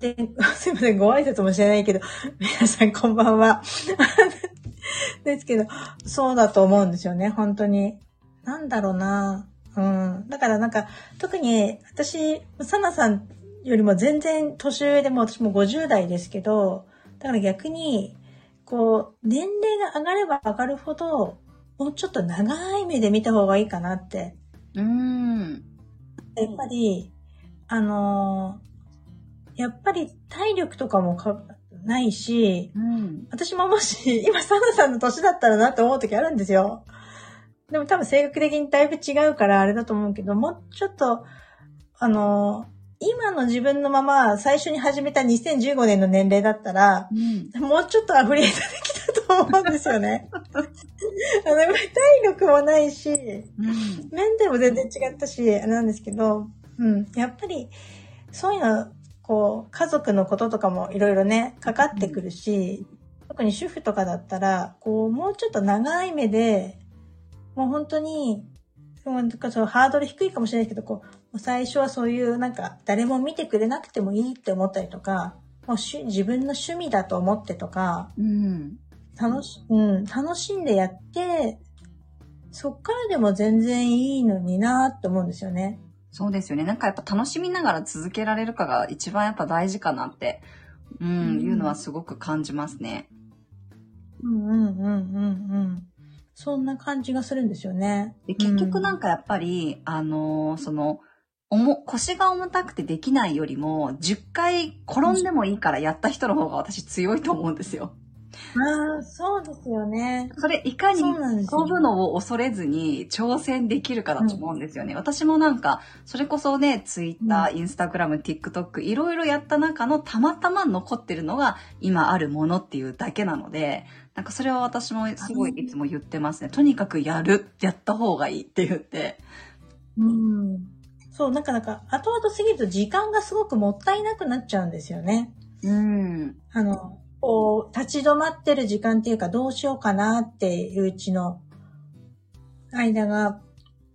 すいません、ご挨拶もしれないけど、皆さんこんばんは。ですけど、そうだと思うんですよね、本当に。なんだろうなうん。だからなんか、特に私、サナさんよりも全然年上でも私も50代ですけど、だから逆に、こう、年齢が上がれば上がるほど、もうちょっと長い目で見た方がいいかなって。うん。やっぱり、あのー、やっぱり体力とかもかないし、うん、私ももし、今サナさんの年だったらなって思う時あるんですよ。でも多分性格的にだいぶ違うからあれだと思うけど、もうちょっと、あの、今の自分のまま最初に始めた2015年の年齢だったら、うん、もうちょっとアフリエイトできたと思うんですよね。あの体力もないし、うん、メンタルも全然違ったし、あれなんですけど、うん、やっぱり、そういうのこう、家族のこととかもいろいろね、かかってくるし、特に主婦とかだったら、こう、もうちょっと長い目で、もう本当に、そのハードル低いかもしれないけど、こう、最初はそういうなんか誰も見てくれなくてもいいって思ったりとか、もう自分の趣味だと思ってとか、うん、楽し、うん、楽しんでやって、そっからでも全然いいのになって思うんですよね。そうですよね。なんかやっぱ楽しみながら続けられるかが一番やっぱ大事かなって、うん、うん、いうのはすごく感じますね。うんうんうんうんうん。そんな感じがするんですよね。で結局なんかやっぱり、あのーその、おも、腰が重たくてできないよりも、10回転んでもいいからやった人の方が私強いと思うんですよ。ああ、そうですよね。それいかに飛ぶのを恐れずに挑戦できるかだと思うんですよね。私もなんか、それこそね、ツイッター、インスタグラム、TikTok、いろいろやった中のたまたま残ってるのが今あるものっていうだけなので、なんかそれは私もすごいいつも言ってますね。とにかくやる、やった方がいいって言って。うん。そう、なんかなんか、後々過ぎると時間がすごくもったいなくなっちゃうんですよね。うん。あの、こう、立ち止まってる時間っていうか、どうしようかなっていううちの間が、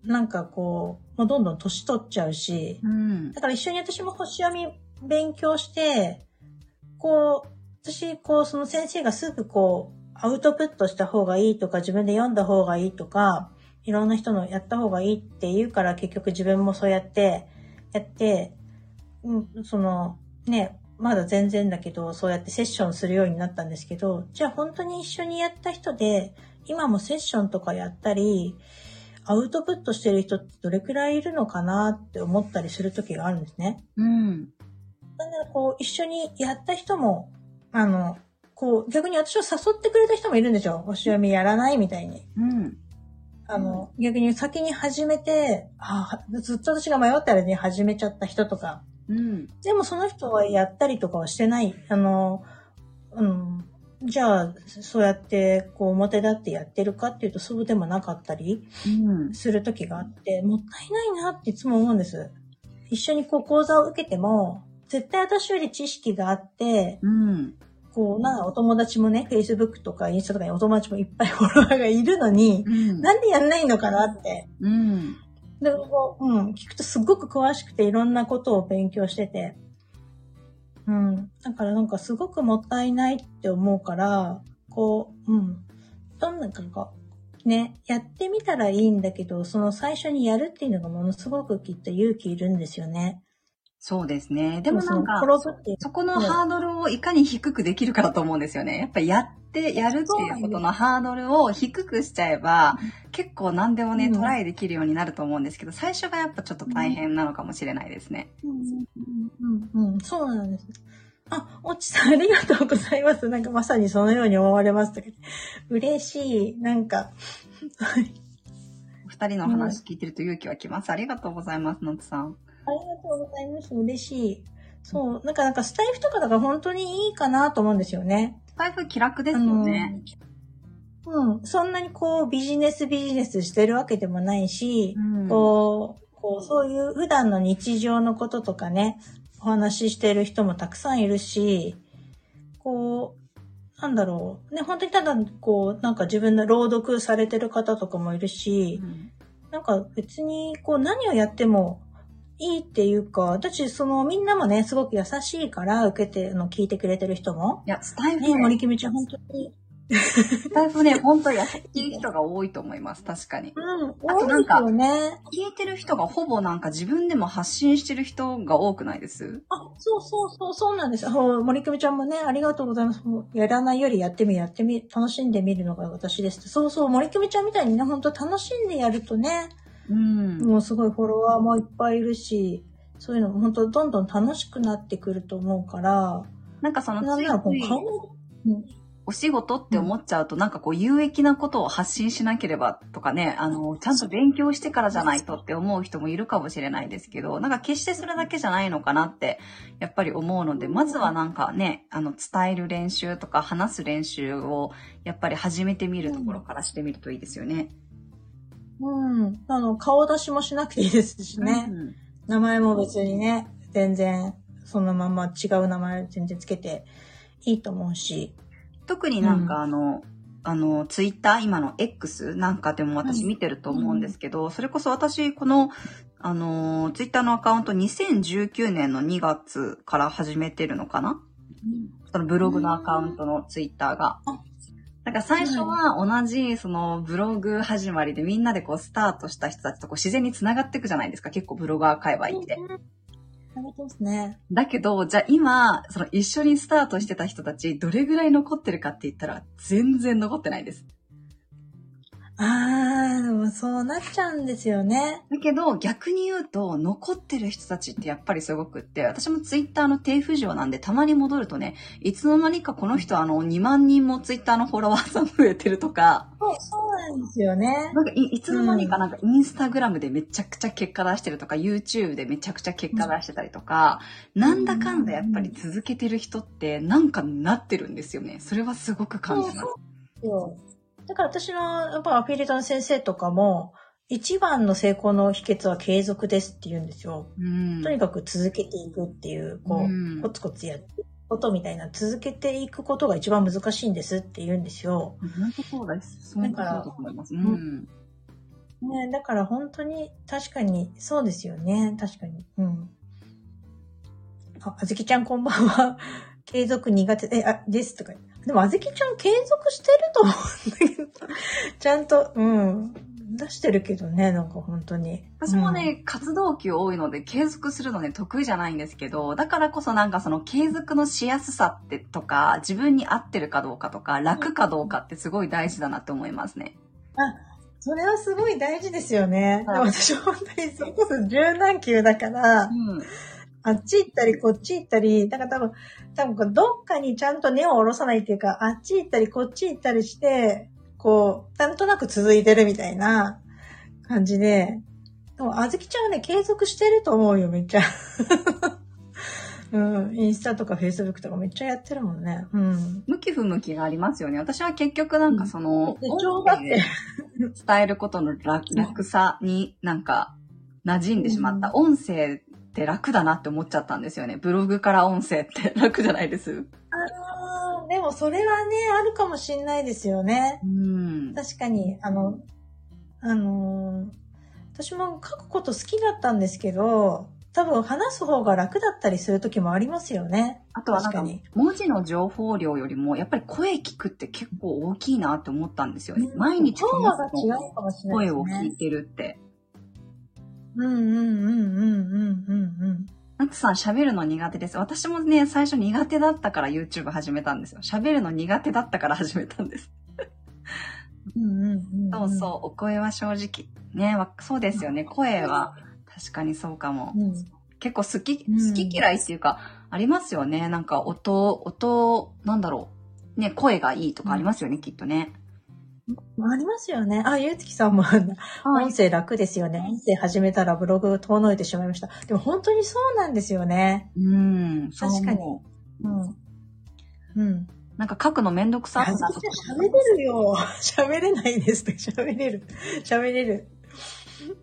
なんかこう、もうどんどん年取っちゃうし、うん。だから一緒に私も星読み勉強して、こう、私、こう、その先生がすぐこう、アウトプットした方がいいとか、自分で読んだ方がいいとか、いろんな人のやった方がいいって言うから、結局自分もそうやって、やって、うん、その、ね、まだ全然だけど、そうやってセッションするようになったんですけど、じゃあ本当に一緒にやった人で、今もセッションとかやったり、アウトプットしてる人ってどれくらいいるのかなって思ったりする時があるんですね。うん。なんで、こう、一緒にやった人も、あの、こう、逆に私を誘ってくれた人もいるんですよ。星読みやらないみたいに。うん。あの、逆に先に始めて、ああ、ずっと私が迷ったらに始めちゃった人とか。うん。でもその人はやったりとかはしてない。あの、うん。じゃあ、そうやって、こう、表立ってやってるかっていうと、そうでもなかったりうん。する時があって、もったいないなっていつも思うんです。一緒にこう講座を受けても、絶対私より知識があって、うん。こう、なんかお友達もね、Facebook とかインスタとかにお友達もいっぱいフォロワーがいるのに、うん。なんでやんないのかなって。うん。で、こう、うん、聞くとすごく詳しくていろんなことを勉強してて。うん。だからなんかすごくもったいないって思うから、こう、うん。どんなかね、やってみたらいいんだけど、その最初にやるっていうのがものすごくきっと勇気いるんですよね。そうですね。でもなんか、そこのハードルをいかに低くできるかだと思うんですよね。やっぱりやって、やるっていうことのハードルを低くしちゃえば、結構何でもね、うんトライできるようになると思うんですけど、最初がやっぱちょっと大変なのかもしれないですね。うんうんうんうん、そうなんです。あ、おちさんありがとうございます。なんかまさにそのように思われましたけど。嬉しい。なんか、お二人の話聞いてると勇気はきます。ありがとうございます、のつさん。ありがとうございます。嬉しい。そう、なんかなんかスタイフとかだから本当にいいかなと思うんですよね。スタイフ気楽ですよね。うん。そんなにこうビジネスビジネスしてるわけでもないし、うんこう、こう、そういう普段の日常のこととかね、お話ししてる人もたくさんいるし、こう、なんだろう。ね、本当にただ、こう、なんか自分の朗読されてる方とかもいるし、うんなんか別に、こう何をやってもいいっていうか、私、そのみんなもね、すごく優しいから、受けて、あの、聞いてくれてる人も。いや、スタイフね、ね、森キムちゃん、本当に。スタイフね、本当優しい人が多いと思います。確かに。うん、あとなんか多いですよね。聞いてる人がほぼなんか自分でも発信してる人が多くないです？あ、そうそうそう、そうなんです。森久美ちゃんもね、ありがとうございます。やらないよりやってみ、やってみ、楽しんでみるのが私です。そうそう、森久美ちゃんみたいにね、本当楽しんでやるとね、うん。もうすごいフォロワーもいっぱいいるし、そういうのも本当どんどん楽しくなってくると思うから、なんかそのついついお仕事って思っちゃうと、なんかこう有益なことを発信しなければとかね、あの、ちゃんと勉強してからじゃないとって思う人もいるかもしれないですけど、なんか決してそれだけじゃないのかなって、やっぱり思うので、まずはなんかね、あの、伝える練習とか話す練習を、やっぱり始めてみるところからしてみるといいですよね。うん。あの、顔出しもしなくていいですしね。うん。名前も別にね、全然、そのまま違う名前全然つけていいと思うし。特になんかうん。あの、あの、ツイッター、今の X なんかでも私見てると思うんですけど、それこそ私、この、あの、ツイッターのアカウント2019年の2月から始めてるのかな？そのブログのアカウントのツイッターが。あ。なんか最初は同じそのブログ始まりでみんなでこうスタートした人たちとこう自然に繋がっていくじゃないですか。結構ブロガー界隈って。ですね。だけど、じゃあ今、その一緒にスタートしてた人たち、どれぐらい残ってるかって言ったら、全然残ってないです。あー、でもそうなっちゃうんですよね。だけど、逆に言うと、残ってる人たちってやっぱりすごくって、私もツイッターの低浮上なんで、たまに戻るとね、いつの間にかこの人あの、2万人もツイッターのフォロワーさん増えてるとか。そう、そうなんですよね。なんかい、いつの間にかなんか、インスタグラムでめちゃくちゃ結果出してるとか、YouTube でめちゃくちゃ結果出してたりとか、うん、なんだかんだやっぱり続けてる人って、なんかなってるんですよね。それはすごく感じます。そうだから私の、やっぱアフィリエイトの先生とかも、一番の成功の秘訣は継続ですって言うんですよ。うん、とにかく続けていくっていう、こう、うん、コツコツやっていくことみたいな、続けていくことが一番難しいんですって言うんですよ。本当そうです。そうだと思います。うん。ね、だから本当に、確かに、そうですよね。確かに。うん。あ、あずきちゃんこんばんは。継続苦手、え、あ、ですとか。でも、あずきちゃん継続してると思うんだけど、ちゃんと、うん、出してるけどね、なんか本当に。私もね、うん、活動期多いので継続するのね、得意じゃないんですけど、だからこそなんかその継続のしやすさってとか、自分に合ってるかどうかとか、楽かどうかってすごい大事だなって思いますね。あ、それはすごい大事ですよね。はい、私本当にそれこそ柔軟球だから、うんあっち行ったりこっち行ったり、だから多分、多分どっかにちゃんと根を下ろさないっていうか、あっち行ったりこっち行ったりして、こう、なんとなく続いてるみたいな感じで、でも、あずきちゃんはね、継続してると思うよ、めっちゃ。うん、インスタとかフェイスブックとかめっちゃやってるもんね。うん。向き不向きがありますよね。私は結局なんかその、うん、伝えることの楽さになんか馴染んでしまった。音声って楽だなって思っちゃったんですよね。ブログから音声って 楽じゃないです？ああ、でもそれはね、あるかもしんないですよね。うん。確かに、あの、あのー、私も書くこと好きだったんですけど、多分話す方が楽だったりする時もありますよね。あとはなんか文字の情報量よりもやっぱり声聞くって結構大きいなって思ったんですよね。毎日声を聞いてるって。うんうんうんうんうんうん。なつさん喋るの苦手です。私もね、最初苦手だったから YouTube 始めたんですよ。喋るの苦手だったから始めたんです。うんうんうん、そうそう、お声は正直。ね、そうですよね。声は確かにそうかも。うん、結構好き、好き嫌いっていうか、ありますよね。なんか音、音、なんだろう。ね、声がいいとかありますよね、きっとね。ありますよね。あ、ゆうつきさんも、音声楽ですよね。音声始めたらブログ遠のいてしまいました。でも本当にそうなんですよね。うん。確かに。うん。うん。なんか書くのめんどくさ喋れるよ。喋れないですって。喋れる。喋れる。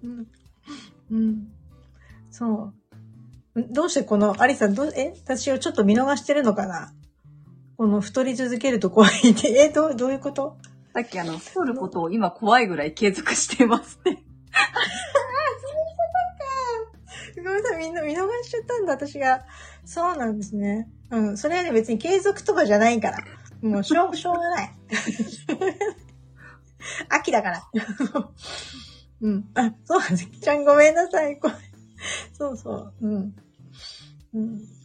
うん。うん。そう。どうしてこの、アリさん、どう、え？私をちょっと見逃してるのかな？この太り続けると怖いって。え、どう、どういうこと？さっきあの、太ることを今怖いぐらい継続してますね。ああ、そういうか。ごめんなさい、みんな見逃しちゃったんだ、私が。そうなんですね。うん。それはね、別に継続とかじゃないから。もう、しょう、しょうがない。秋だから。うん。あ、そうなんです。ちゃんごめんなさい。これそうそう。うん。うん。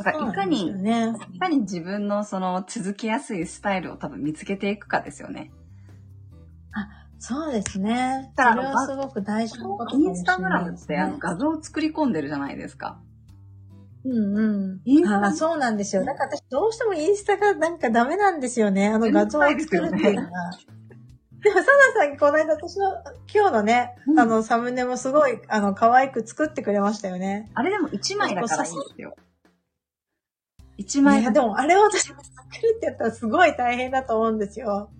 うんだからいかに、ね、いかに自分のその続けやすいスタイルを多分見つけていくかですよね。あ、そうですね。それはすごく大事なことね、インスタグラムってあの画像を作り込んでるじゃないですか。うんうん。あそうなんですよ。だから私どうしてもインスタがなんかダメなんですよね。あの画像を作るっていうのが。でも、サナさん、この間、私の、今日のね、うん、あの、サムネもすごい、あの、可愛く作ってくれましたよね。あれでも1枚だからいいですよ。1枚。いや、でもあれを私作るってやったらすごい大変だと思うんですよ。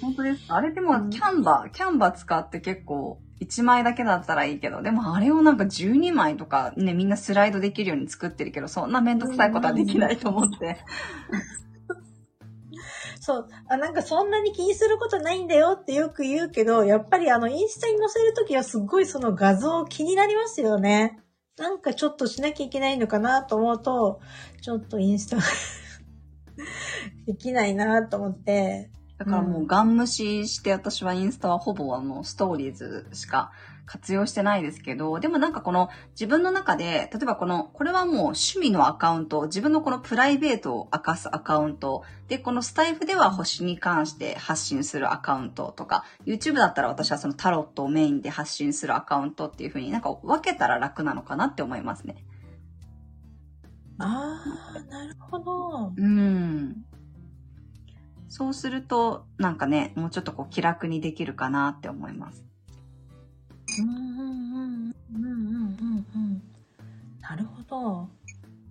本当ですか？あれでも、キャンバー、キャンバー使って結構、1枚だけだったらいいけど、でもあれをなんか12枚とかね、みんなスライドできるように作ってるけど、そんなめんどくさいことはできないと思って。そう。あ、なんかそんなに気にすることないんだよってよく言うけど、やっぱりあの、インスタに載せるときはすっごいその画像気になりますよね。なんかちょっとしなきゃいけないのかなと思うと、ちょっとインスタできないなと思って、だからもうガン無視して私はインスタはほぼあのストーリーズしか活用してないですけど、でもなんかこの自分の中で、例えばこの、これはもう趣味のアカウント、自分のこのプライベートを明かすアカウント、で、このスタイフでは星に関して発信するアカウントとか、YouTube だったら私はそのタロットをメインで発信するアカウントっていう風になんか分けたら楽なのかなって思いますね。ああ、なるほど。うん。そうすると、なんかね、もうちょっとこう気楽にできるかなって思います。うんうんうんうんうんうんうん。なるほど。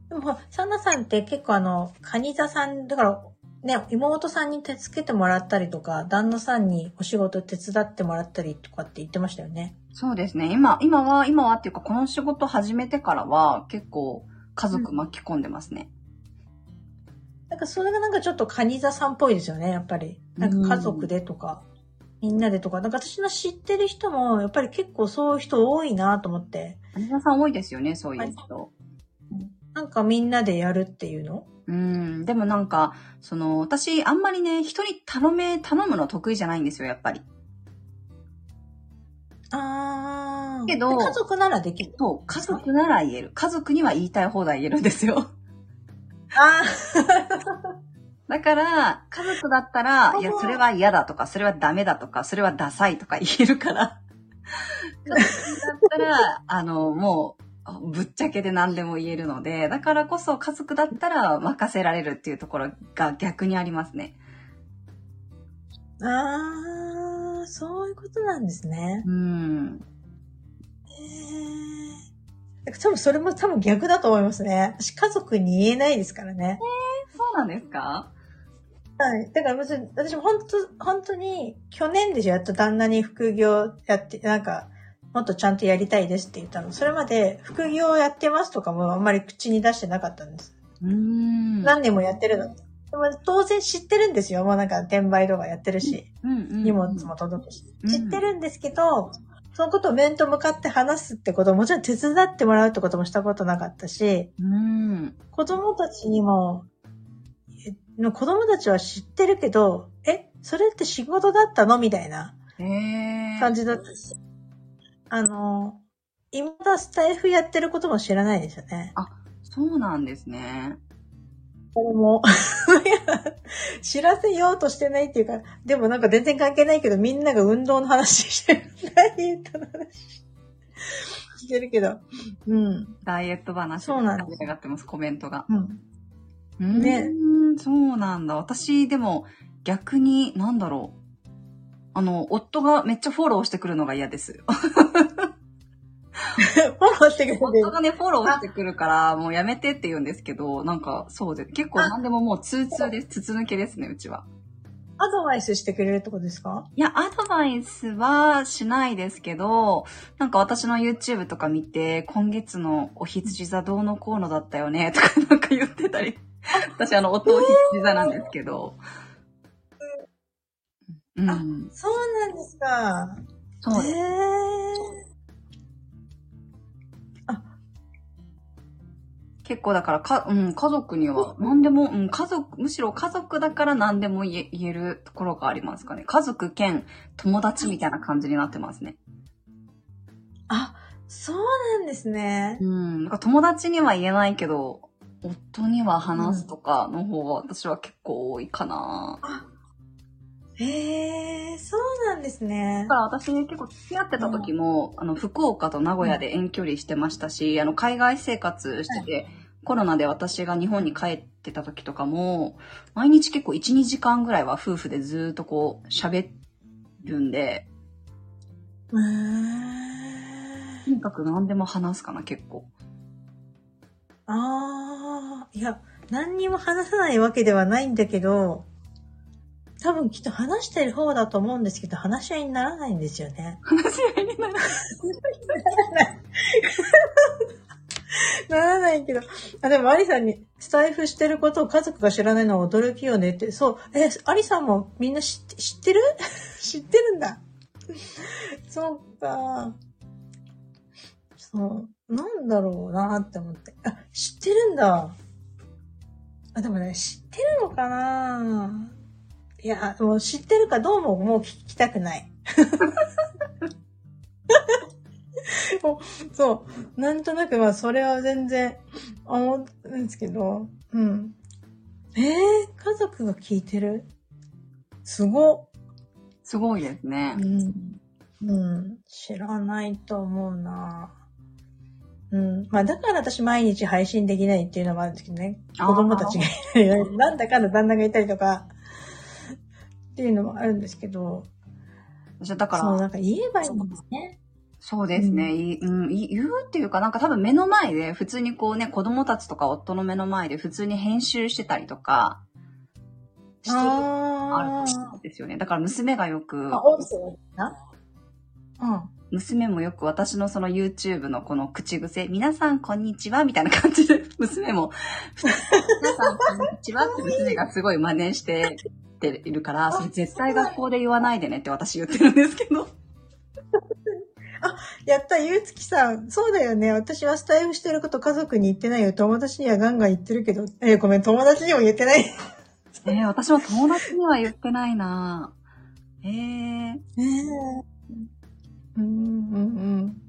でも、サンナさんって結構あの、カニ座さん、だから、ね、妹さんに手付けてもらったりとか、旦那さんにお仕事手伝ってもらったりとかって言ってましたよね。そうですね。今、今は、今はっていうか、この仕事始めてからは、結構、家族巻き込んでますね。うん、なんかそれがなんかちょっとカニ座さんっぽいですよね、やっぱり。なんか家族でとか、みんなでとか、なんか私の知ってる人も、やっぱり結構そういう人多いなと思って。カニ座さん多いですよね、そういう人。なんかみんなでやるっていうの？うん。でもなんか、その、私、あんまりね、人に頼め、頼むの得意じゃないんですよ、やっぱり。ああ。けど、家族ならできる？そう、家族なら言える。家族には言いたい放題言えるんですよ。ああ。だから、家族だったら、いや、それは嫌だとか、それはダメだとか、それはダサいとか 言えるから。家族だったら、あの、もう、ぶっちゃけで何でも言えるので、だからこそ家族だったら任せられるっていうところが逆にありますね。ああ。そういうことなんですね。うん。へえ。多分それも多分逆だと思いますね。私家族に言えないですからね。えー、そうなんですか？はい。だから別に、私も本当、本当に、去年でしょ、やっと旦那に副業やって、なんか、もっとちゃんとやりたいですって言ったの。それまで、副業やってますとかもあんまり口に出してなかったんです。うん。何年もやってるの。でも当然知ってるんですよ。もうなんか転売とかやってるし、荷物も届くし。知ってるんですけど、そのことを面と向かって話すってこともちろん手伝ってもらうってこともしたことなかったし、うん、子供たちにも、子供たちは知ってるけど、え、それって仕事だったの？みたいな感じだったし。あの、今だスタイフやってることも知らないですよね。あ、そうなんですね。これも 知らせようとしてないっていうか、でもなんか全然関係ないけど、みんなが運動の話してる。ダイエットの話してるけど。うん。ダイエット話そうなんです。上がってます、コメントが。うん。ね。そうなんだ。私、でも、逆に、なんだろう。あの、夫がめっちゃフォローしてくるのが嫌です。フォローしてくれる。夫がね、フォローしてくるから、もうやめてって言うんですけど、なんか、そうで、結構何でももう通通です。筒抜けですね、うちは。アドバイスしてくれるってことですか？いや、アドバイスはしないですけど、なんか私の YouTube とか見て、今月のお羊座どうのこうのだったよね、とかなんか言ってたり。私あの、夫お羊座なんですけど。うん。あ、そうなんですか。そうです。結構だからか、うん、家族には何でも、うん、家族、むしろ家族だから何でも言え言えるところがありますかね。家族兼友達みたいな感じになってますね。あ、そうなんですね。うん。なんか友達には言えないけど、夫には話すとかの方が私は結構多いかな。うん、へえ、そうなんですね。だから私結構付き合ってた時も、うん、あの、福岡と名古屋で遠距離してましたし、あの、海外生活してて、コロナで私が日本に帰ってた時とかも、毎日結構1、2時間ぐらいは夫婦でずっとこう喋るんで、へとにかく何でも話すかな、結構。ああ、いや、何にも話さないわけではないんだけど、多分きっと話してる方だと思うんですけど、話し合いにならないんですよね。話し合いにならない。ならないけど。あ、でも、アリさんに、スタイフしてることを家族が知らないのは驚きよねって。そう。え、アリさんもみんな知って知ってる？知ってるんだ。そうか。そう。なんだろうなって思って。あ、知ってるんだ。あ、でもね、知ってるのかないや、もう知ってるかどうももう聞きたくない。そう。なんとなくまあそれは全然思うんですけど、うん。えー、家族が聞いてる？すご。すごいですね。うん。うん。知らないと思うなうん。まあだから私毎日配信できないっていうのもあるんですけどね。子供たちがいる。なんだかんだ旦那がいたりとか、っていうのもあるんですけど、私はだから、そう、なんか言えばいいんですね。そうですね、うん言うっていうか、なんか多分目の前で、普通にこうね、子供たちとか夫の目の前で普通に編集してたりとか、してるあるんですよね。だから娘がよくあ。、あ、音声なうん。娘もよく私のその YouTube のこの口癖、皆さんこんにちはみたいな感じで、娘も、皆さんこんにちはって娘がすごい真似してっているから、それ絶対学校で言わないでねって私言ってるんですけど。やった、ゆうつきさん。そうだよね。私はスタイフしてること家族に言ってないよ。友達にはガンガン言ってるけど。えーごめん、友達にも言ってない。えー、私も友達には言ってないなえー、ねえ。うん、うん、うん。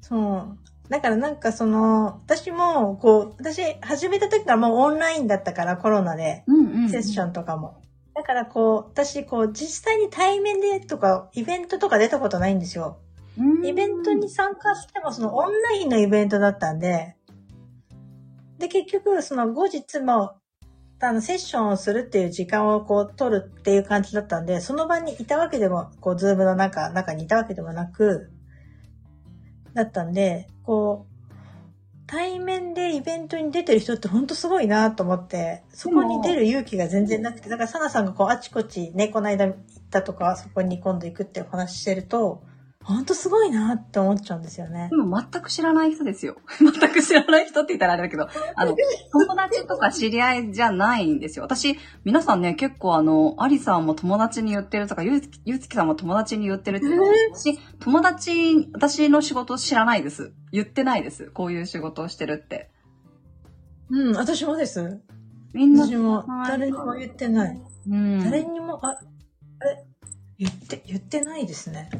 そう。だからなんかその、私も、こう、私始めた時からもうオンラインだったから、コロナで。セッションとかも。だからこう、私こう、実際に対面でとか、イベントとか出たことないんですよ。うんイベントに参加しても、そのオンラインのイベントだったんで、で、結局、その後日も、あの、セッションをするっていう時間をこう、取るっていう感じだったんで、その場にいたわけでも、こう、ズームの中、中にいたわけでもなく、だったんで、こう、対面でイベントに出てる人ってほんとすごいなと思って、そこに出る勇気が全然なくて、だからサナさんがこう、あちこちね、この間行ったとか、そこに今度行くってお話ししてると、ほんとすごいなって思っちゃうんですよねで。も全く知らない人ですよ。全く知らない人って言ったらあれだけど、あの、友達とか知り合いじゃないんですよ。私、皆さんね、結構あの、アリさんも友達に言ってるとか、ゆうつきゆうつきさんも友達に言ってるって言うえ私、友達、私の仕事知らないです。言ってないです。こういう仕事をしてるって。うん、私もです。みんな、私も誰にも言ってない。うん。誰にも、あ、え、言って、言ってないですね。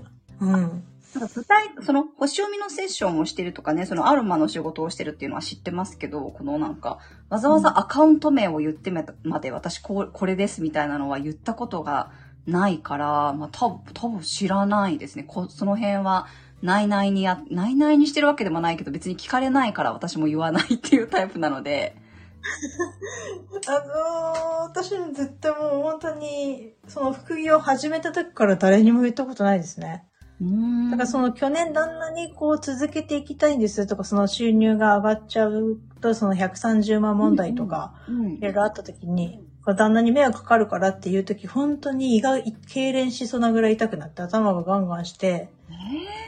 うん。なんか具体、その、星読みのセッションをしてるとかね、そのアロマの仕事をしてるっていうのは知ってますけど、このなんか、わざわざアカウント名を言ってまで、私こう、これですみたいなのは言ったことがないから、まあ多分、多分知らないですね。こその辺は、ないないにや、ないないにしてるわけでもないけど、別に聞かれないから私も言わないっていうタイプなので、あのー、私絶対もう本当に、その副業を始めた時から誰にも言ったことないですね。だからその去年旦那にこう続けていきたいんですとか、その収入が上がっちゃうと、その130万問題とか、うんいろいろあった時に、旦那に迷惑かかるからっていう時、本当に胃が痙攣しそうなぐらい痛くなって、頭がガンガンして、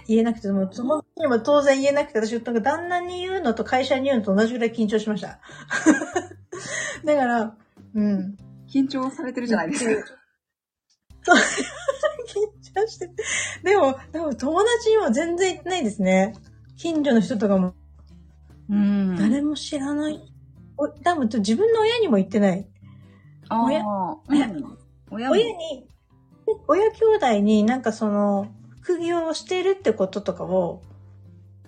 言えなくて、もう、そのも当然言えなくて、私、なんか旦那に言うのと会社に言うのと同じぐらい緊張しました。だから、うん。緊張されてるじゃないですか。そう。緊張してて。でも、友達にも全然言ってないですね。近所の人とかも、うん。誰も知らない。お多分自分の親にも言ってない。親？うん親も親に、親兄弟になんかその、副業をしてるってこととかを、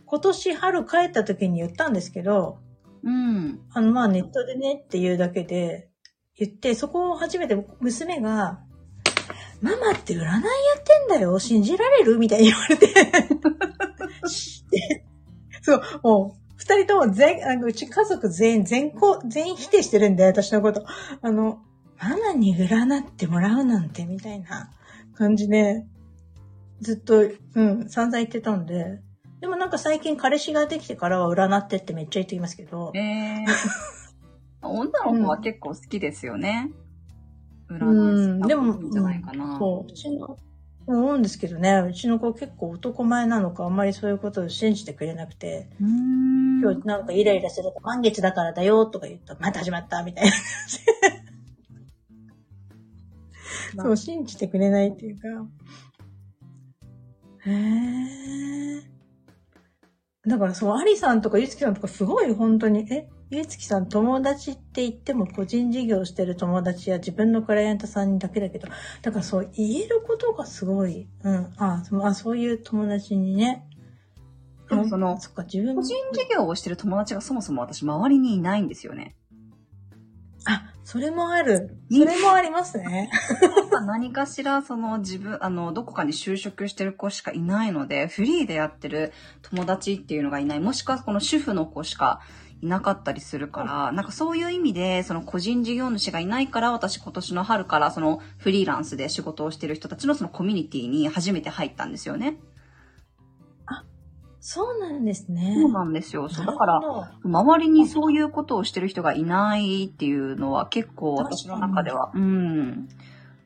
今年春帰った時に言ったんですけど、うん。あの、まあネットでねっていうだけで言って、そこを初めて娘が、ママって占いやってんだよ信じられる？みたいに言われ て。そう、もう、二人とも全、あの、うち家族全員、全校、全員否定してるんで、私のこと。あの、ママに占ってもらうなんて、みたいな感じで、ずっと、うん、散々言ってたんで。でもなんか最近彼氏ができてからは占ってってめっちゃ言ってきますけど。えー、女の子は結構好きですよね。占うん、でも、いいんじゃないかな。うんそう、うちの、思うんですけどね、うちの子結構男前なのか、あんまりそういうことを信じてくれなくて。今日なんかイライラしてた満月だからだよとか言ったら、また始まったみたいな。そう、信じてくれないっていうか。へー。だからそう、アリさんとかユツキさんとかすごい本当に、え、ゆうつきさん、友達って言っても個人事業してる友達や自分のクライアントさんだけだけど、だからそう言えることがすごい、うん、ああそういう友達にね。でもその、そっか、自分個人事業をしてる友達がそもそも私周りにいないんですよね。あ、それもある。それもありますね。何かしら、その自分、あの、どこかに就職してる子しかいないので、フリーでやってる友達っていうのがいない。もしくはこの主婦の子しかいなかったりするから、なんかそういう意味で、その個人事業主がいないから、私今年の春からそのフリーランスで仕事をしてる人たちのそのコミュニティに初めて入ったんですよね。あ、そうなんですね。そうなんですよ。そうだから、周りにそういうことをしてる人がいないっていうのは結構私の中では、うん。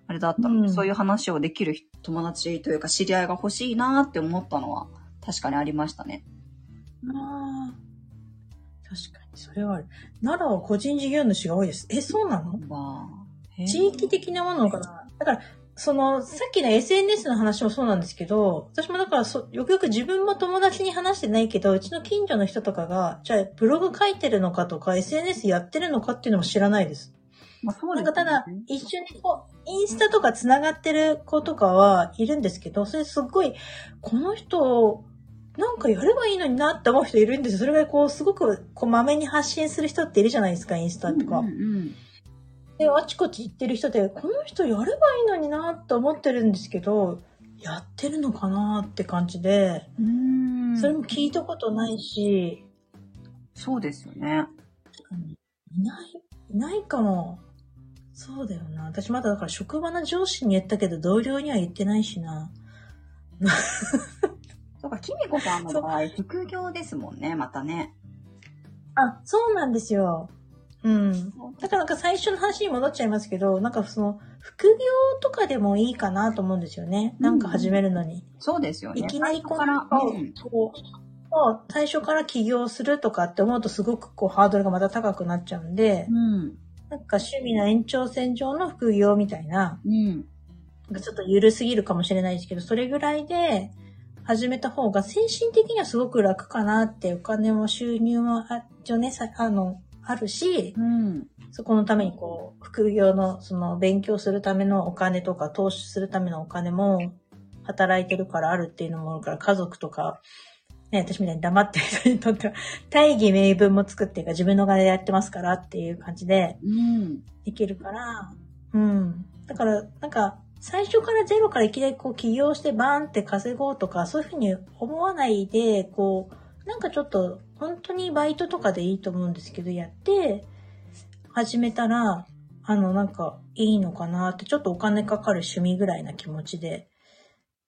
あれだったので、うん、そういう話をできる友達というか知り合いが欲しいなって思ったのは確かにありましたね。確かに、それはある。奈良は個人事業主が多いです。え、そうなの？わ地域的なものかな？だから、その、さっきの SNS の話もそうなんですけど、私もだからそ、よくよく自分も友達に話してないけど、うちの近所の人とかが、じゃあ、ブログ書いてるのかとか、SNS やってるのかっていうのも知らないです。まあ、そうです、ね、なんかただ、一緒にこう、インスタとか繋がってる子とかはいるんですけど、それすっごい、この人、なんかやればいいのになって思う人いるんですよ。それがこう、すごく、こう、まめに発信する人っているじゃないですか、インスタとか。うんうん、で、あちこち行ってる人で、この人やればいいのになって思ってるんですけど、やってるのかなって感じで、うんそれも聞いたことないし。そうですよね。いない、いないかも。そうだよな。私まだだから職場の上司に言ったけど、同僚には言ってないしな。そうか、きみこさんの場合、副業ですもんね、またね。あ、そうなんですよ。うん。だからなんか最初の話に戻っちゃいますけど、なんかその、副業とかでもいいかなと思うんですよね。なんか始めるのに。そうですよね。いきなりこの、こう、最初から起業するとかって思うとすごくこうハードルがまた高くなっちゃうんで、うん、なんか趣味の延長線上の副業みたいな、うん、なんかちょっと緩すぎるかもしれないですけど、それぐらいで、始めた方が精神的にはすごく楽かなってお金も収入もあ、ね、あの、あるし、うん、そこのためにこう、副業のその勉強するためのお金とか投資するためのお金も働いてるからあるっていうのもあるから家族とか、ね、私みたいに黙ってる人にとっては 大義名分も作っていうか自分の金でやってますからっていう感じで、できるから、うん。だから、なんか、最初からゼロからいきなりこう起業してバーンって稼ごうとか、そういうふうに思わないで、こう、なんかちょっと、本当にバイトとかでいいと思うんですけど、やって、始めたら、あの、なんか、いいのかなって、ちょっとお金かかる趣味ぐらいな気持ちで、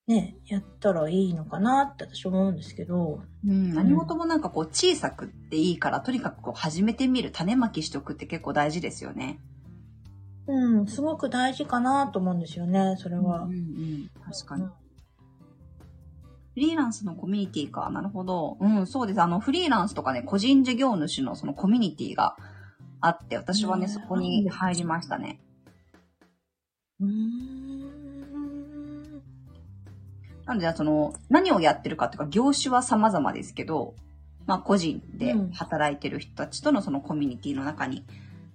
ね、やったらいいのかなって私思うんですけど。うん、何事もなんかこう小さくっていいから、とにかくこう始めてみる、種まきしとくって結構大事ですよね。うん、すごく大事かなと思うんですよね、それは。うんうん、確かに。フリーランスのコミュニティか。なるほど。うん、そうです。あの、フリーランスとかね、個人事業主のそのコミュニティがあって、私はね、そこに入りましたね。うん。なので、その、何をやってるかっていうか、業種は様々ですけど、まあ、個人で働いてる人たちとのそのコミュニティの中に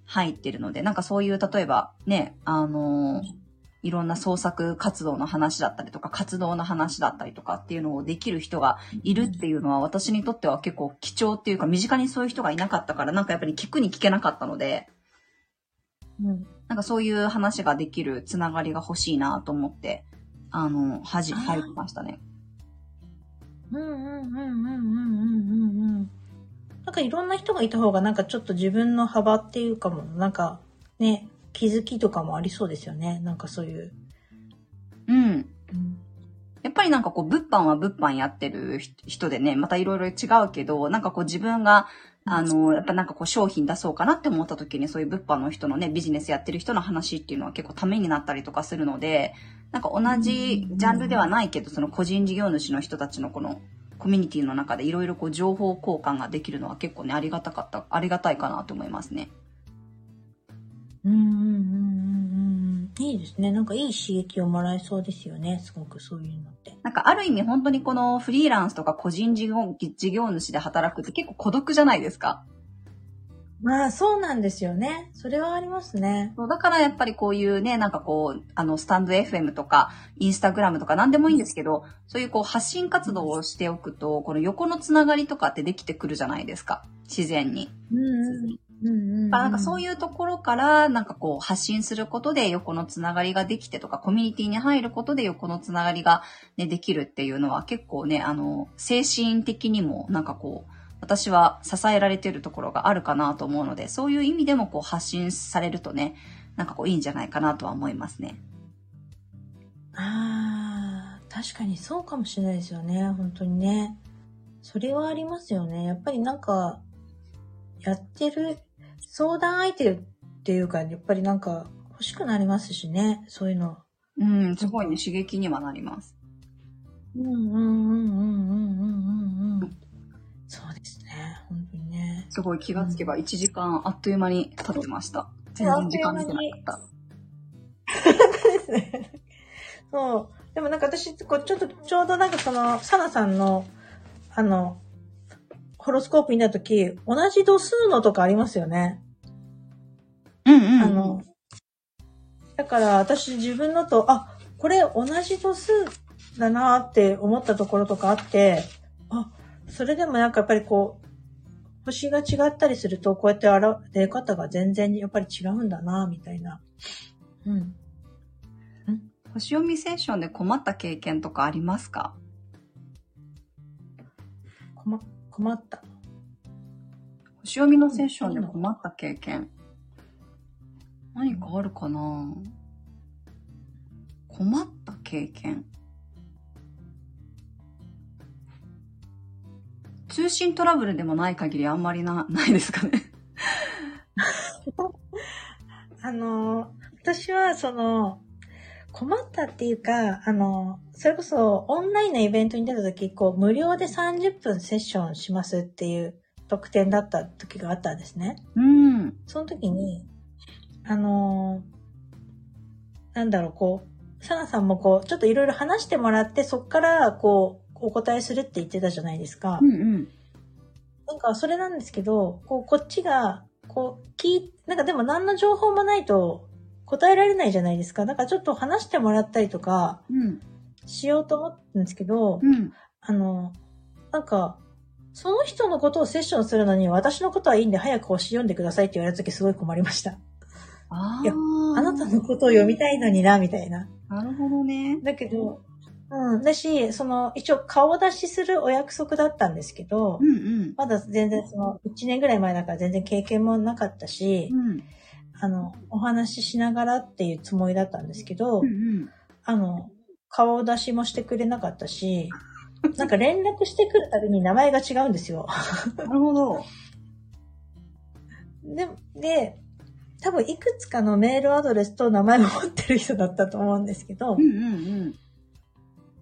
入ってるので、なんかそういう、例えばね、あのー、いろんな創作活動の話だったりとか、活動の話だったりとかっていうのをできる人がいるっていうのは、私にとっては結構貴重っていうか、身近にそういう人がいなかったから、なんかやっぱり聞くに聞けなかったので、うん、なんかそういう話ができるつながりが欲しいなと思って、あの、はじ、入りましたね。うんうんうんうんうんうんうん。なんかいろんな人がいた方がなんかちょっと自分の幅っていうかも、なんかね、気づきとかもありそうですよね。なんかそういう。うん。うん、やっぱりなんかこう、物販は物販やってる人でね、またいろいろ違うけど、なんかこう自分が、あの、やっぱなんかこう商品出そうかなって思った時にそういう物販の人のね、ビジネスやってる人の話っていうのは結構ためになったりとかするので、なんか同じジャンルではないけど、その個人事業主の人たちのこのコミュニティの中でいろいろこう情報交換ができるのは結構ね、ありがたかった、ありがたいかなと思いますね。うんうんうんうんうん。いいですね。なんかいい刺激をもらえそうですよね。すごくそういうのって。なんかある意味本当にこのフリーランスとか個人事業事業主で働くって結構孤独じゃないですか。まあ、そうなんですよね。それはありますね。そうだからやっぱりこういうね、なんかこう、あの、スタンド FM とか、インスタグラムとか何でもいいんですけど、そういうこう発信活動をしておくと、この横のつながりとかってできてくるじゃないですか。自然に。うんうん。うんうん、だからなんかそうういうところから、なんかこう発信することで横のつながりができてとか、コミュニティに入ることで横のつながりがね、できるっていうのは結構ね、あの、精神的にもなんかこう、私は支えられているところがあるかなと思うので、そういう意味でもこう発信されるとね、なんかこういいんじゃないかなとは思いますね。ああ、確かにそうかもしれないですよね、本当にね。それはありますよね。やっぱりなんか、やってる相談相手っていうか、やっぱりなんか欲しくなりますしね、そういうの。うん、すごいね、刺激にはなります。うんうんうんうんうんうんうん。うそうですね。本当にね。すごい気がつけば1時間あっという間に経ってました。全然時間見てなかった。ですね。そう。でもなんか私、こうちょっと、ちょうどなんかその、サナさんの、あの、ホロスコープ見たとき、同じ度数のとかありますよね。うんうん。あの、だから私自分のと、あ、これ同じ度数だなって思ったところとかあって、あ、それでもなんかやっぱりこう、星が違ったりすると、こうやって現出方が全然やっぱり違うんだなみたいな。うん。星読みセッションで困った経験とかありますか？困、困った。星読みのセッションで困った経験。何かあるかな？困った経験。通信トラブルでもない限りあんまりな、ないですかね。あの、私はその、困ったっていうか、あの、それこそオンラインのイベントに出た時、こう、無料で30分セッションしますっていう特典だった時があったんですね。うん。その時に、あのなんだろう、こう、サナさんもこう、ちょっといろいろ話してもらって、そっから、こう、お答えするって言ってたじゃないですか。うんうん。なんか、それなんですけど、こう、こっちが、こう、聞い、なんかでも何の情報もないと答えられないじゃないですか。なんかちょっと話してもらったりとかうん。しようと思ったんですけど、うん。あの、なんか、その人のことをセッションするのに私のことはいいんで早く星読んでくださいって言われた時すごい困りました。いやああ。あなたのことを読みたいのにな、みたいな。なるほどね。だけど、うん。だし、その、一応顔出しするお約束だったんですけど、うんうん。まだ全然その、1年ぐらい前だから全然経験もなかったし、うん。あの、お話ししながらっていうつもりだったんですけど、うんうん。あの、顔出しもしてくれなかったし、なんか連絡してくるたびに名前が違うんですよ。なるほど。で、で、多分いくつかのメールアドレスと名前を持ってる人だったと思うんですけどう、んうんうん。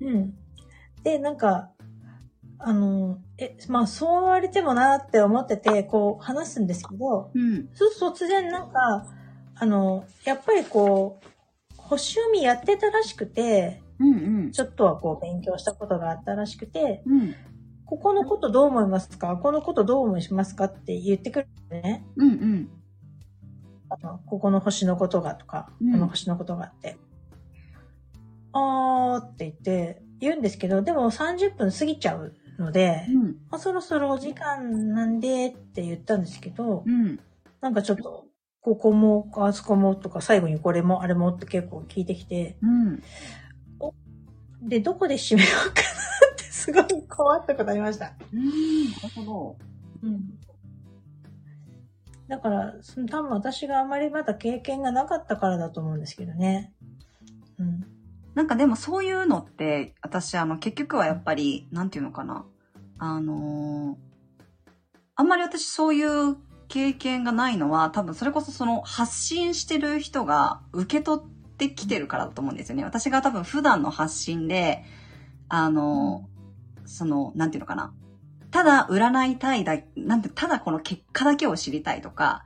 うん。で、なんか、あの、え、まあそう言われてもなって思ってて、こう話すんですけど、うん。そうすると突然なんか、あの、やっぱりこう、星読みやってたらしくて、うんうん。ちょっとはこう勉強したことがあったらしくて、うん。ここのことどう思いますか？このことどう思いますかって言ってくるんでね。うんうん。あの、ここの星のことがとか、うんこの星のことがあって。あーって言って、言うんですけど、でも30分過ぎちゃうので、うん。あそろそろお時間なんでって言ったんですけど、うん。なんかちょっと、ここも、あそこもとか、最後にこれも、あれもって結構聞いてきて、うん。で、どこで締めようかなってすごい困ったことありました。うん。なるほど。うん。だから、その多分私があまりまだ経験がなかったからだと思うんですけどね。なんかでもそういうのって、私あの結局はやっぱり、なんていうのかな。あのーあんまり私そういう経験がないのは、多分それこそその発信してる人が受け取ってきてるからだと思うんですよね。私が多分普段の発信で、あのーその、なんていうのかな。ただ占いたいだ、なんて、ただこの結果だけを知りたいとか、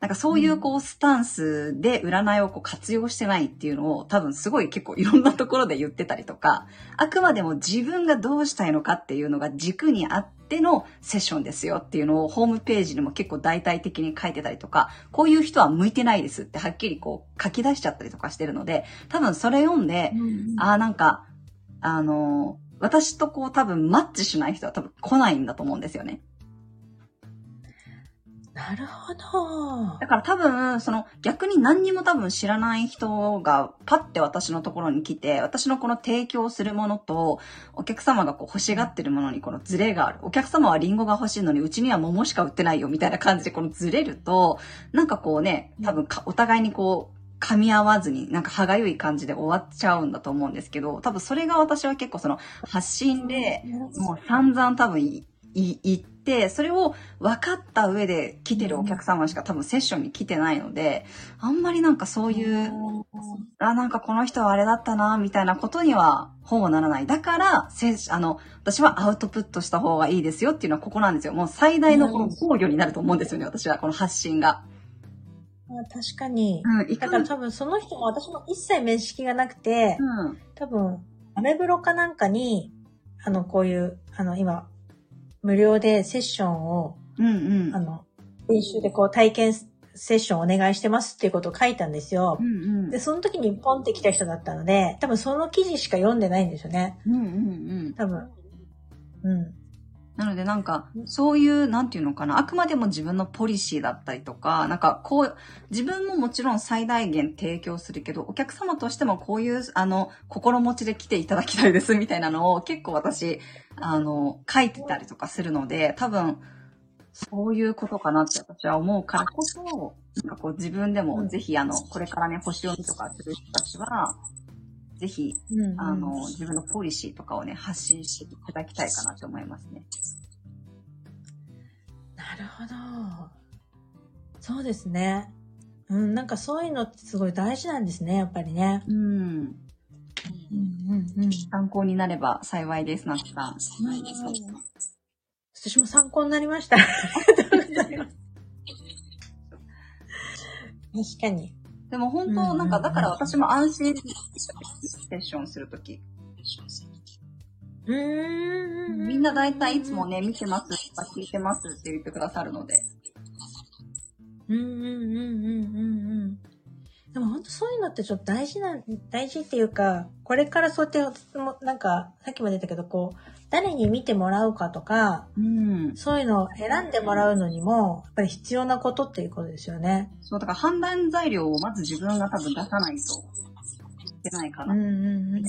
なんかそういうこうスタンスで占いをこう活用してないっていうのを多分すごい結構いろんなところで言ってたりとか、あくまでも自分がどうしたいのかっていうのが軸にあっでのセッションですよっていうのをホームページにも結構大体的に書いてたりとか、こういう人は向いてないですってはっきりこう書き出しちゃったりとかしてるので、多分それ読んで、ああ、なんか、あのー私とこう多分マッチしない人は多分来ないんだと思うんですよね。なるほど。だから多分、その逆に何にも多分知らない人がパッて私のところに来て、私のこの提供するものと、お客様がこう欲しがってるものにこのズレがある。お客様はリンゴが欲しいのに、うちには桃しか売ってないよみたいな感じでこのズレると、なんかこうね、多分かお互いにこう、噛み合わずに、なんか歯がゆい感じで終わっちゃうんだと思うんですけど、多分それが私は結構その発信で、もう散々多分いい言って、それを分かった上で来てるお客様しか多分セッションに来てないので、あんまりなんかそういう、あ、なんかこの人はあれだったな、みたいなことにはほぼならない。だから、せあの、私はアウトプットした方がいいですよっていうのはここなんですよ。もう最大のこの防御になると思うんですよね、私は、この発信が。あ確かに。うん、だから多分その人も私も一切面識がなくて、うん、多分、アメブロかなんかに、あの、こういう、あの、今、無料でセッションを、うん、うんあ。の、練習でこう体験セッションお願いしてますっていうことを書いたんですよう。んうんで、その時にポンって来た人だったので、多分その記事しか読んでないんですよね。うんうんうん。多分。うん。なのでなんか、そういう、なんていうのかな、あくまでも自分のポリシーだったりとか、なんかこう、自分ももちろん最大限提供するけど、お客様としてもこういう、あの、心持ちで来ていただきたいですみたいなのを結構私、あの、書いてたりとかするので、多分、そういうことかなって私は思うからこそ、なんかこう自分でもぜひあの、これからね、星読みとかする人たちは、ぜひ、うん、あの、自分のポリシーとかをね、発信していただきたいかなと思いますね。なるほど。そうですね。うん、なんかそういうのってすごい大事なんですね、やっぱりね。うん。うんうんうん。参考になれば幸いです、なつさん。私も参考になりました。ありがとうございます。確かに。でも本当、なんか、だから私も安心セッションするとき。うーん。みんな大体いつもね、見てますとか聞いてますって言ってくださるので。うんうんうんうんうんうん。でも本当そういうのってちょっと大事な、大事っていうか、これからそうやって、もなんか、さっきも出たけど、こう、誰に見てもらうかとか、うん。そういうのを選んでもらうのにも、やっぱり必要なことっていうことですよね。そう、だから判断材料をまず自分が多分出さないといけないかな。うんうんうんうん。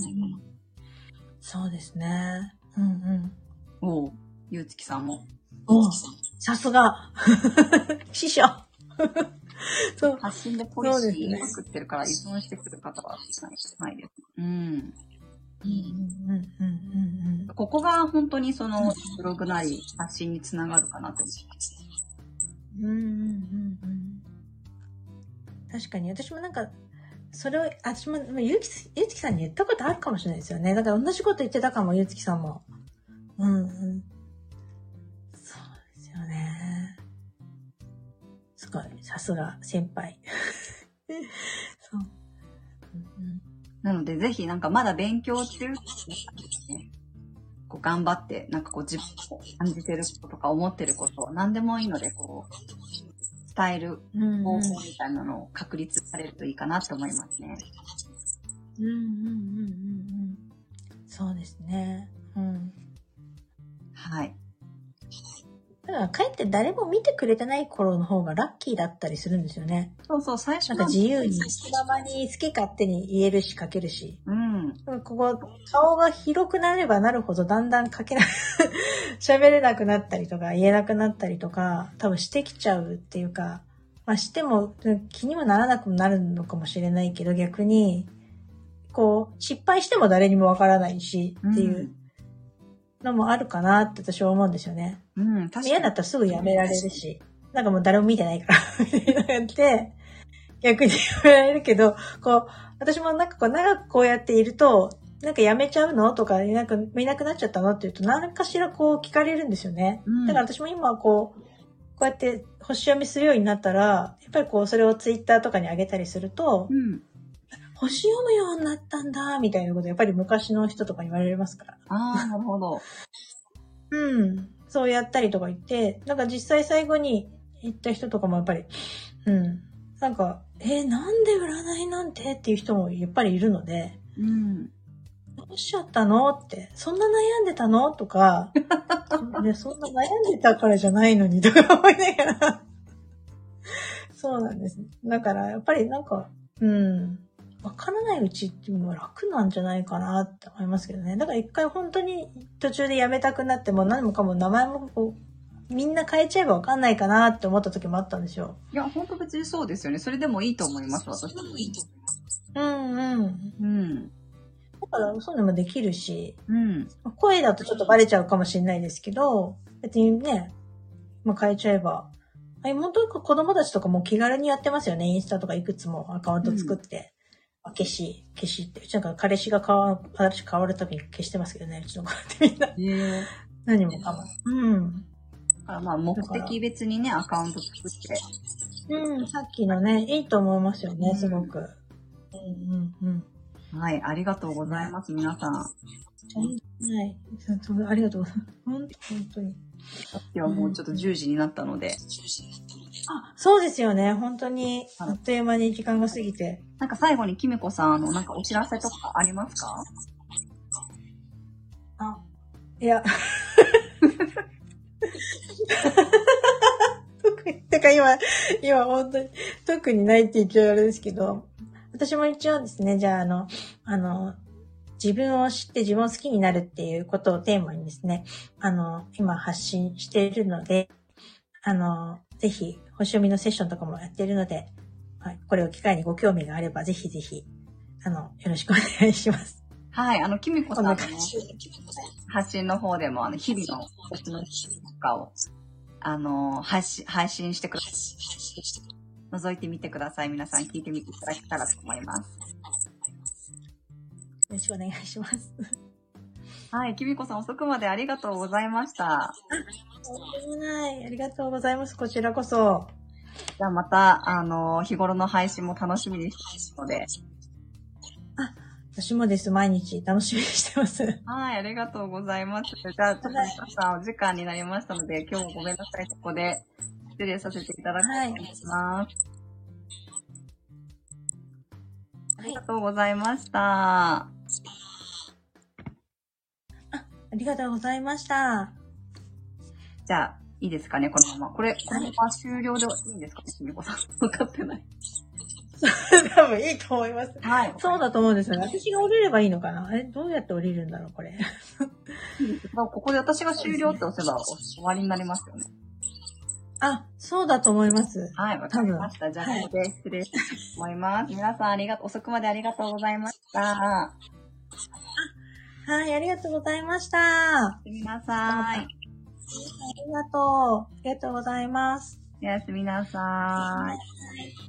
そうですね。うんうん。おう、ゆうつきさんも。おさすが。師匠。そう。発信でポリシー作ってるから依存してくる方はないです。うん。ここが本当にそのブログなり発信につながるかなと思います。うんうんうんうん確かに、私もなんか、それを、私も、まあゆうき、ゆうつきさんに言ったことあるかもしれないですよね。だから同じこと言ってたかも、ゆうつきさんも。うんうん。そうですよね。すごい、さすが、先輩。そう。なので、ぜひなんかまだ勉強中っていう方ですね、こう頑張って、なんかこう自分を感じてることとか思ってること、何でもいいので、こう、伝える方法みたいなのを確立されるといいかなって思いますね。うんうんうんうんうん。そうですね。うん。はい。だから、かえって誰も見てくれてない頃の方がラッキーだったりするんですよね。そうそう、最初なんか自由に、気ままに好き勝手に言えるし書けるし。うん。ここ、顔が広くなればなるほどだんだん書けな喋れなくなったりとか、言えなくなったりとか、多分してきちゃうっていうか、まあしてもうん気にもならなくなるのかもしれないけど、逆に、こう、失敗しても誰にもわからないし、っていうのもあるかなって私は思うんですよね。うん、確かに。嫌だったらすぐやめられるし、なんかもう誰も見てないから、みたいなのやって、逆にやめられるけど、こう、私もなんかこう長くこうやっていると、なんかやめちゃうのとか、なんか見なくなっちゃったのって言うと、何かしらこう聞かれるんですよね。うんだから私も今はこう、こうやって星読みするようになったら、やっぱりこうそれをツイッターとかに上げたりすると、うん。星読むようになったんだ、みたいなことやっぱり昔の人とかに言われますから。ああ、なるほど。うん。そうやったりとか言って、なんか実際最後に行った人とかもやっぱり、うん。なんか、えー、なんで占いなんてっていう人もやっぱりいるので、うん。どうしちゃったのって、そんな悩んでたのとか、ね、そんな悩んでたからじゃないのにとか思いながらそうなんです。だから、やっぱりなんか、うん。わからないうちっていうのは楽なんじゃないかなって思いますけどね。だから一回本当に途中でやめたくなっても何もかも名前もこう、みんな変えちゃえばわかんないかなって思った時もあったんですよ。いや、本当別にそうですよね。それでもいいと思います、私もいいと思います。うんうん。うん。だからそういうのもできるし、うん。声だとちょっとバレちゃうかもしれないですけど、別にね、まあ変えちゃえば。あ本当に子供たちとかも気軽にやってますよね。インスタとかいくつもアカウント作って。消し、消しって。うちなんか彼氏が変わ、私変わるたびに消してますけどね、うちの子ってみんな。えー、何もかも。うん。あまあ、目的別にね、アカウント作って。うん、さっきのね、いいと思いますよね、すごく。うんうんうん。はい、ありがとうございます、皆さん。はい、ありがとうございます。本当に。さっきはもうちょっと10時になったので。あ、そうですよね。本当に、あっという間に時間が過ぎて。なんか最後にきみこさん、あの、なんかお知らせとかありますか？あ、いや。特に、てか今、今本当に、特にないって言っちゃうあれですけど、私も一応ですね、じゃああの、あの、自分を知って自分を好きになるっていうことをテーマにですね、あの、今発信しているので、あの、ぜひ、星読みのセッションとかもやっているので、はい、これを機会にご興味があれば、ぜひぜひ、あの、よろしくお願いします。はい、あの、きみこさんの、ね、発信の方でも、あの、日々の星のとかを、あの、配信、配信してください。覗いてみてください。皆さん聞いてみていただけたらと思います。よろしくお願いします。はい、きみこさん遅くまでありがとうございました。とんでもない。ありがとうございます。こちらこそ。じゃあまた、あの、日頃の配信も楽しみにしてますので。あ、私もです。毎日楽しみにしてます。はい、ありがとうございます。じゃあ、ちょっと皆さんお時間になりましたので、今日もごめんなさい。ここで失礼させていただきます。はい、ありがとうございました。ありがとうございました。じゃあ、いいですかね、このまま。これ、このまま終了でいいんですかね、しみこさん。分かってない。多分いいと思います。はい。そうだと思うんですよね。私が降りればいいのかな？え、どうやって降りるんだろう、これ。ここで私が終了って押せば終わりになりますよね。あ、そうだと思います。はい、わかりました。じゃあ、ここで失礼します。皆さんありがとう、遅くまでありがとうございました。はい、ありがとうございました。すみなさい。ありがとう。ありがとうございます。おやすみなさい。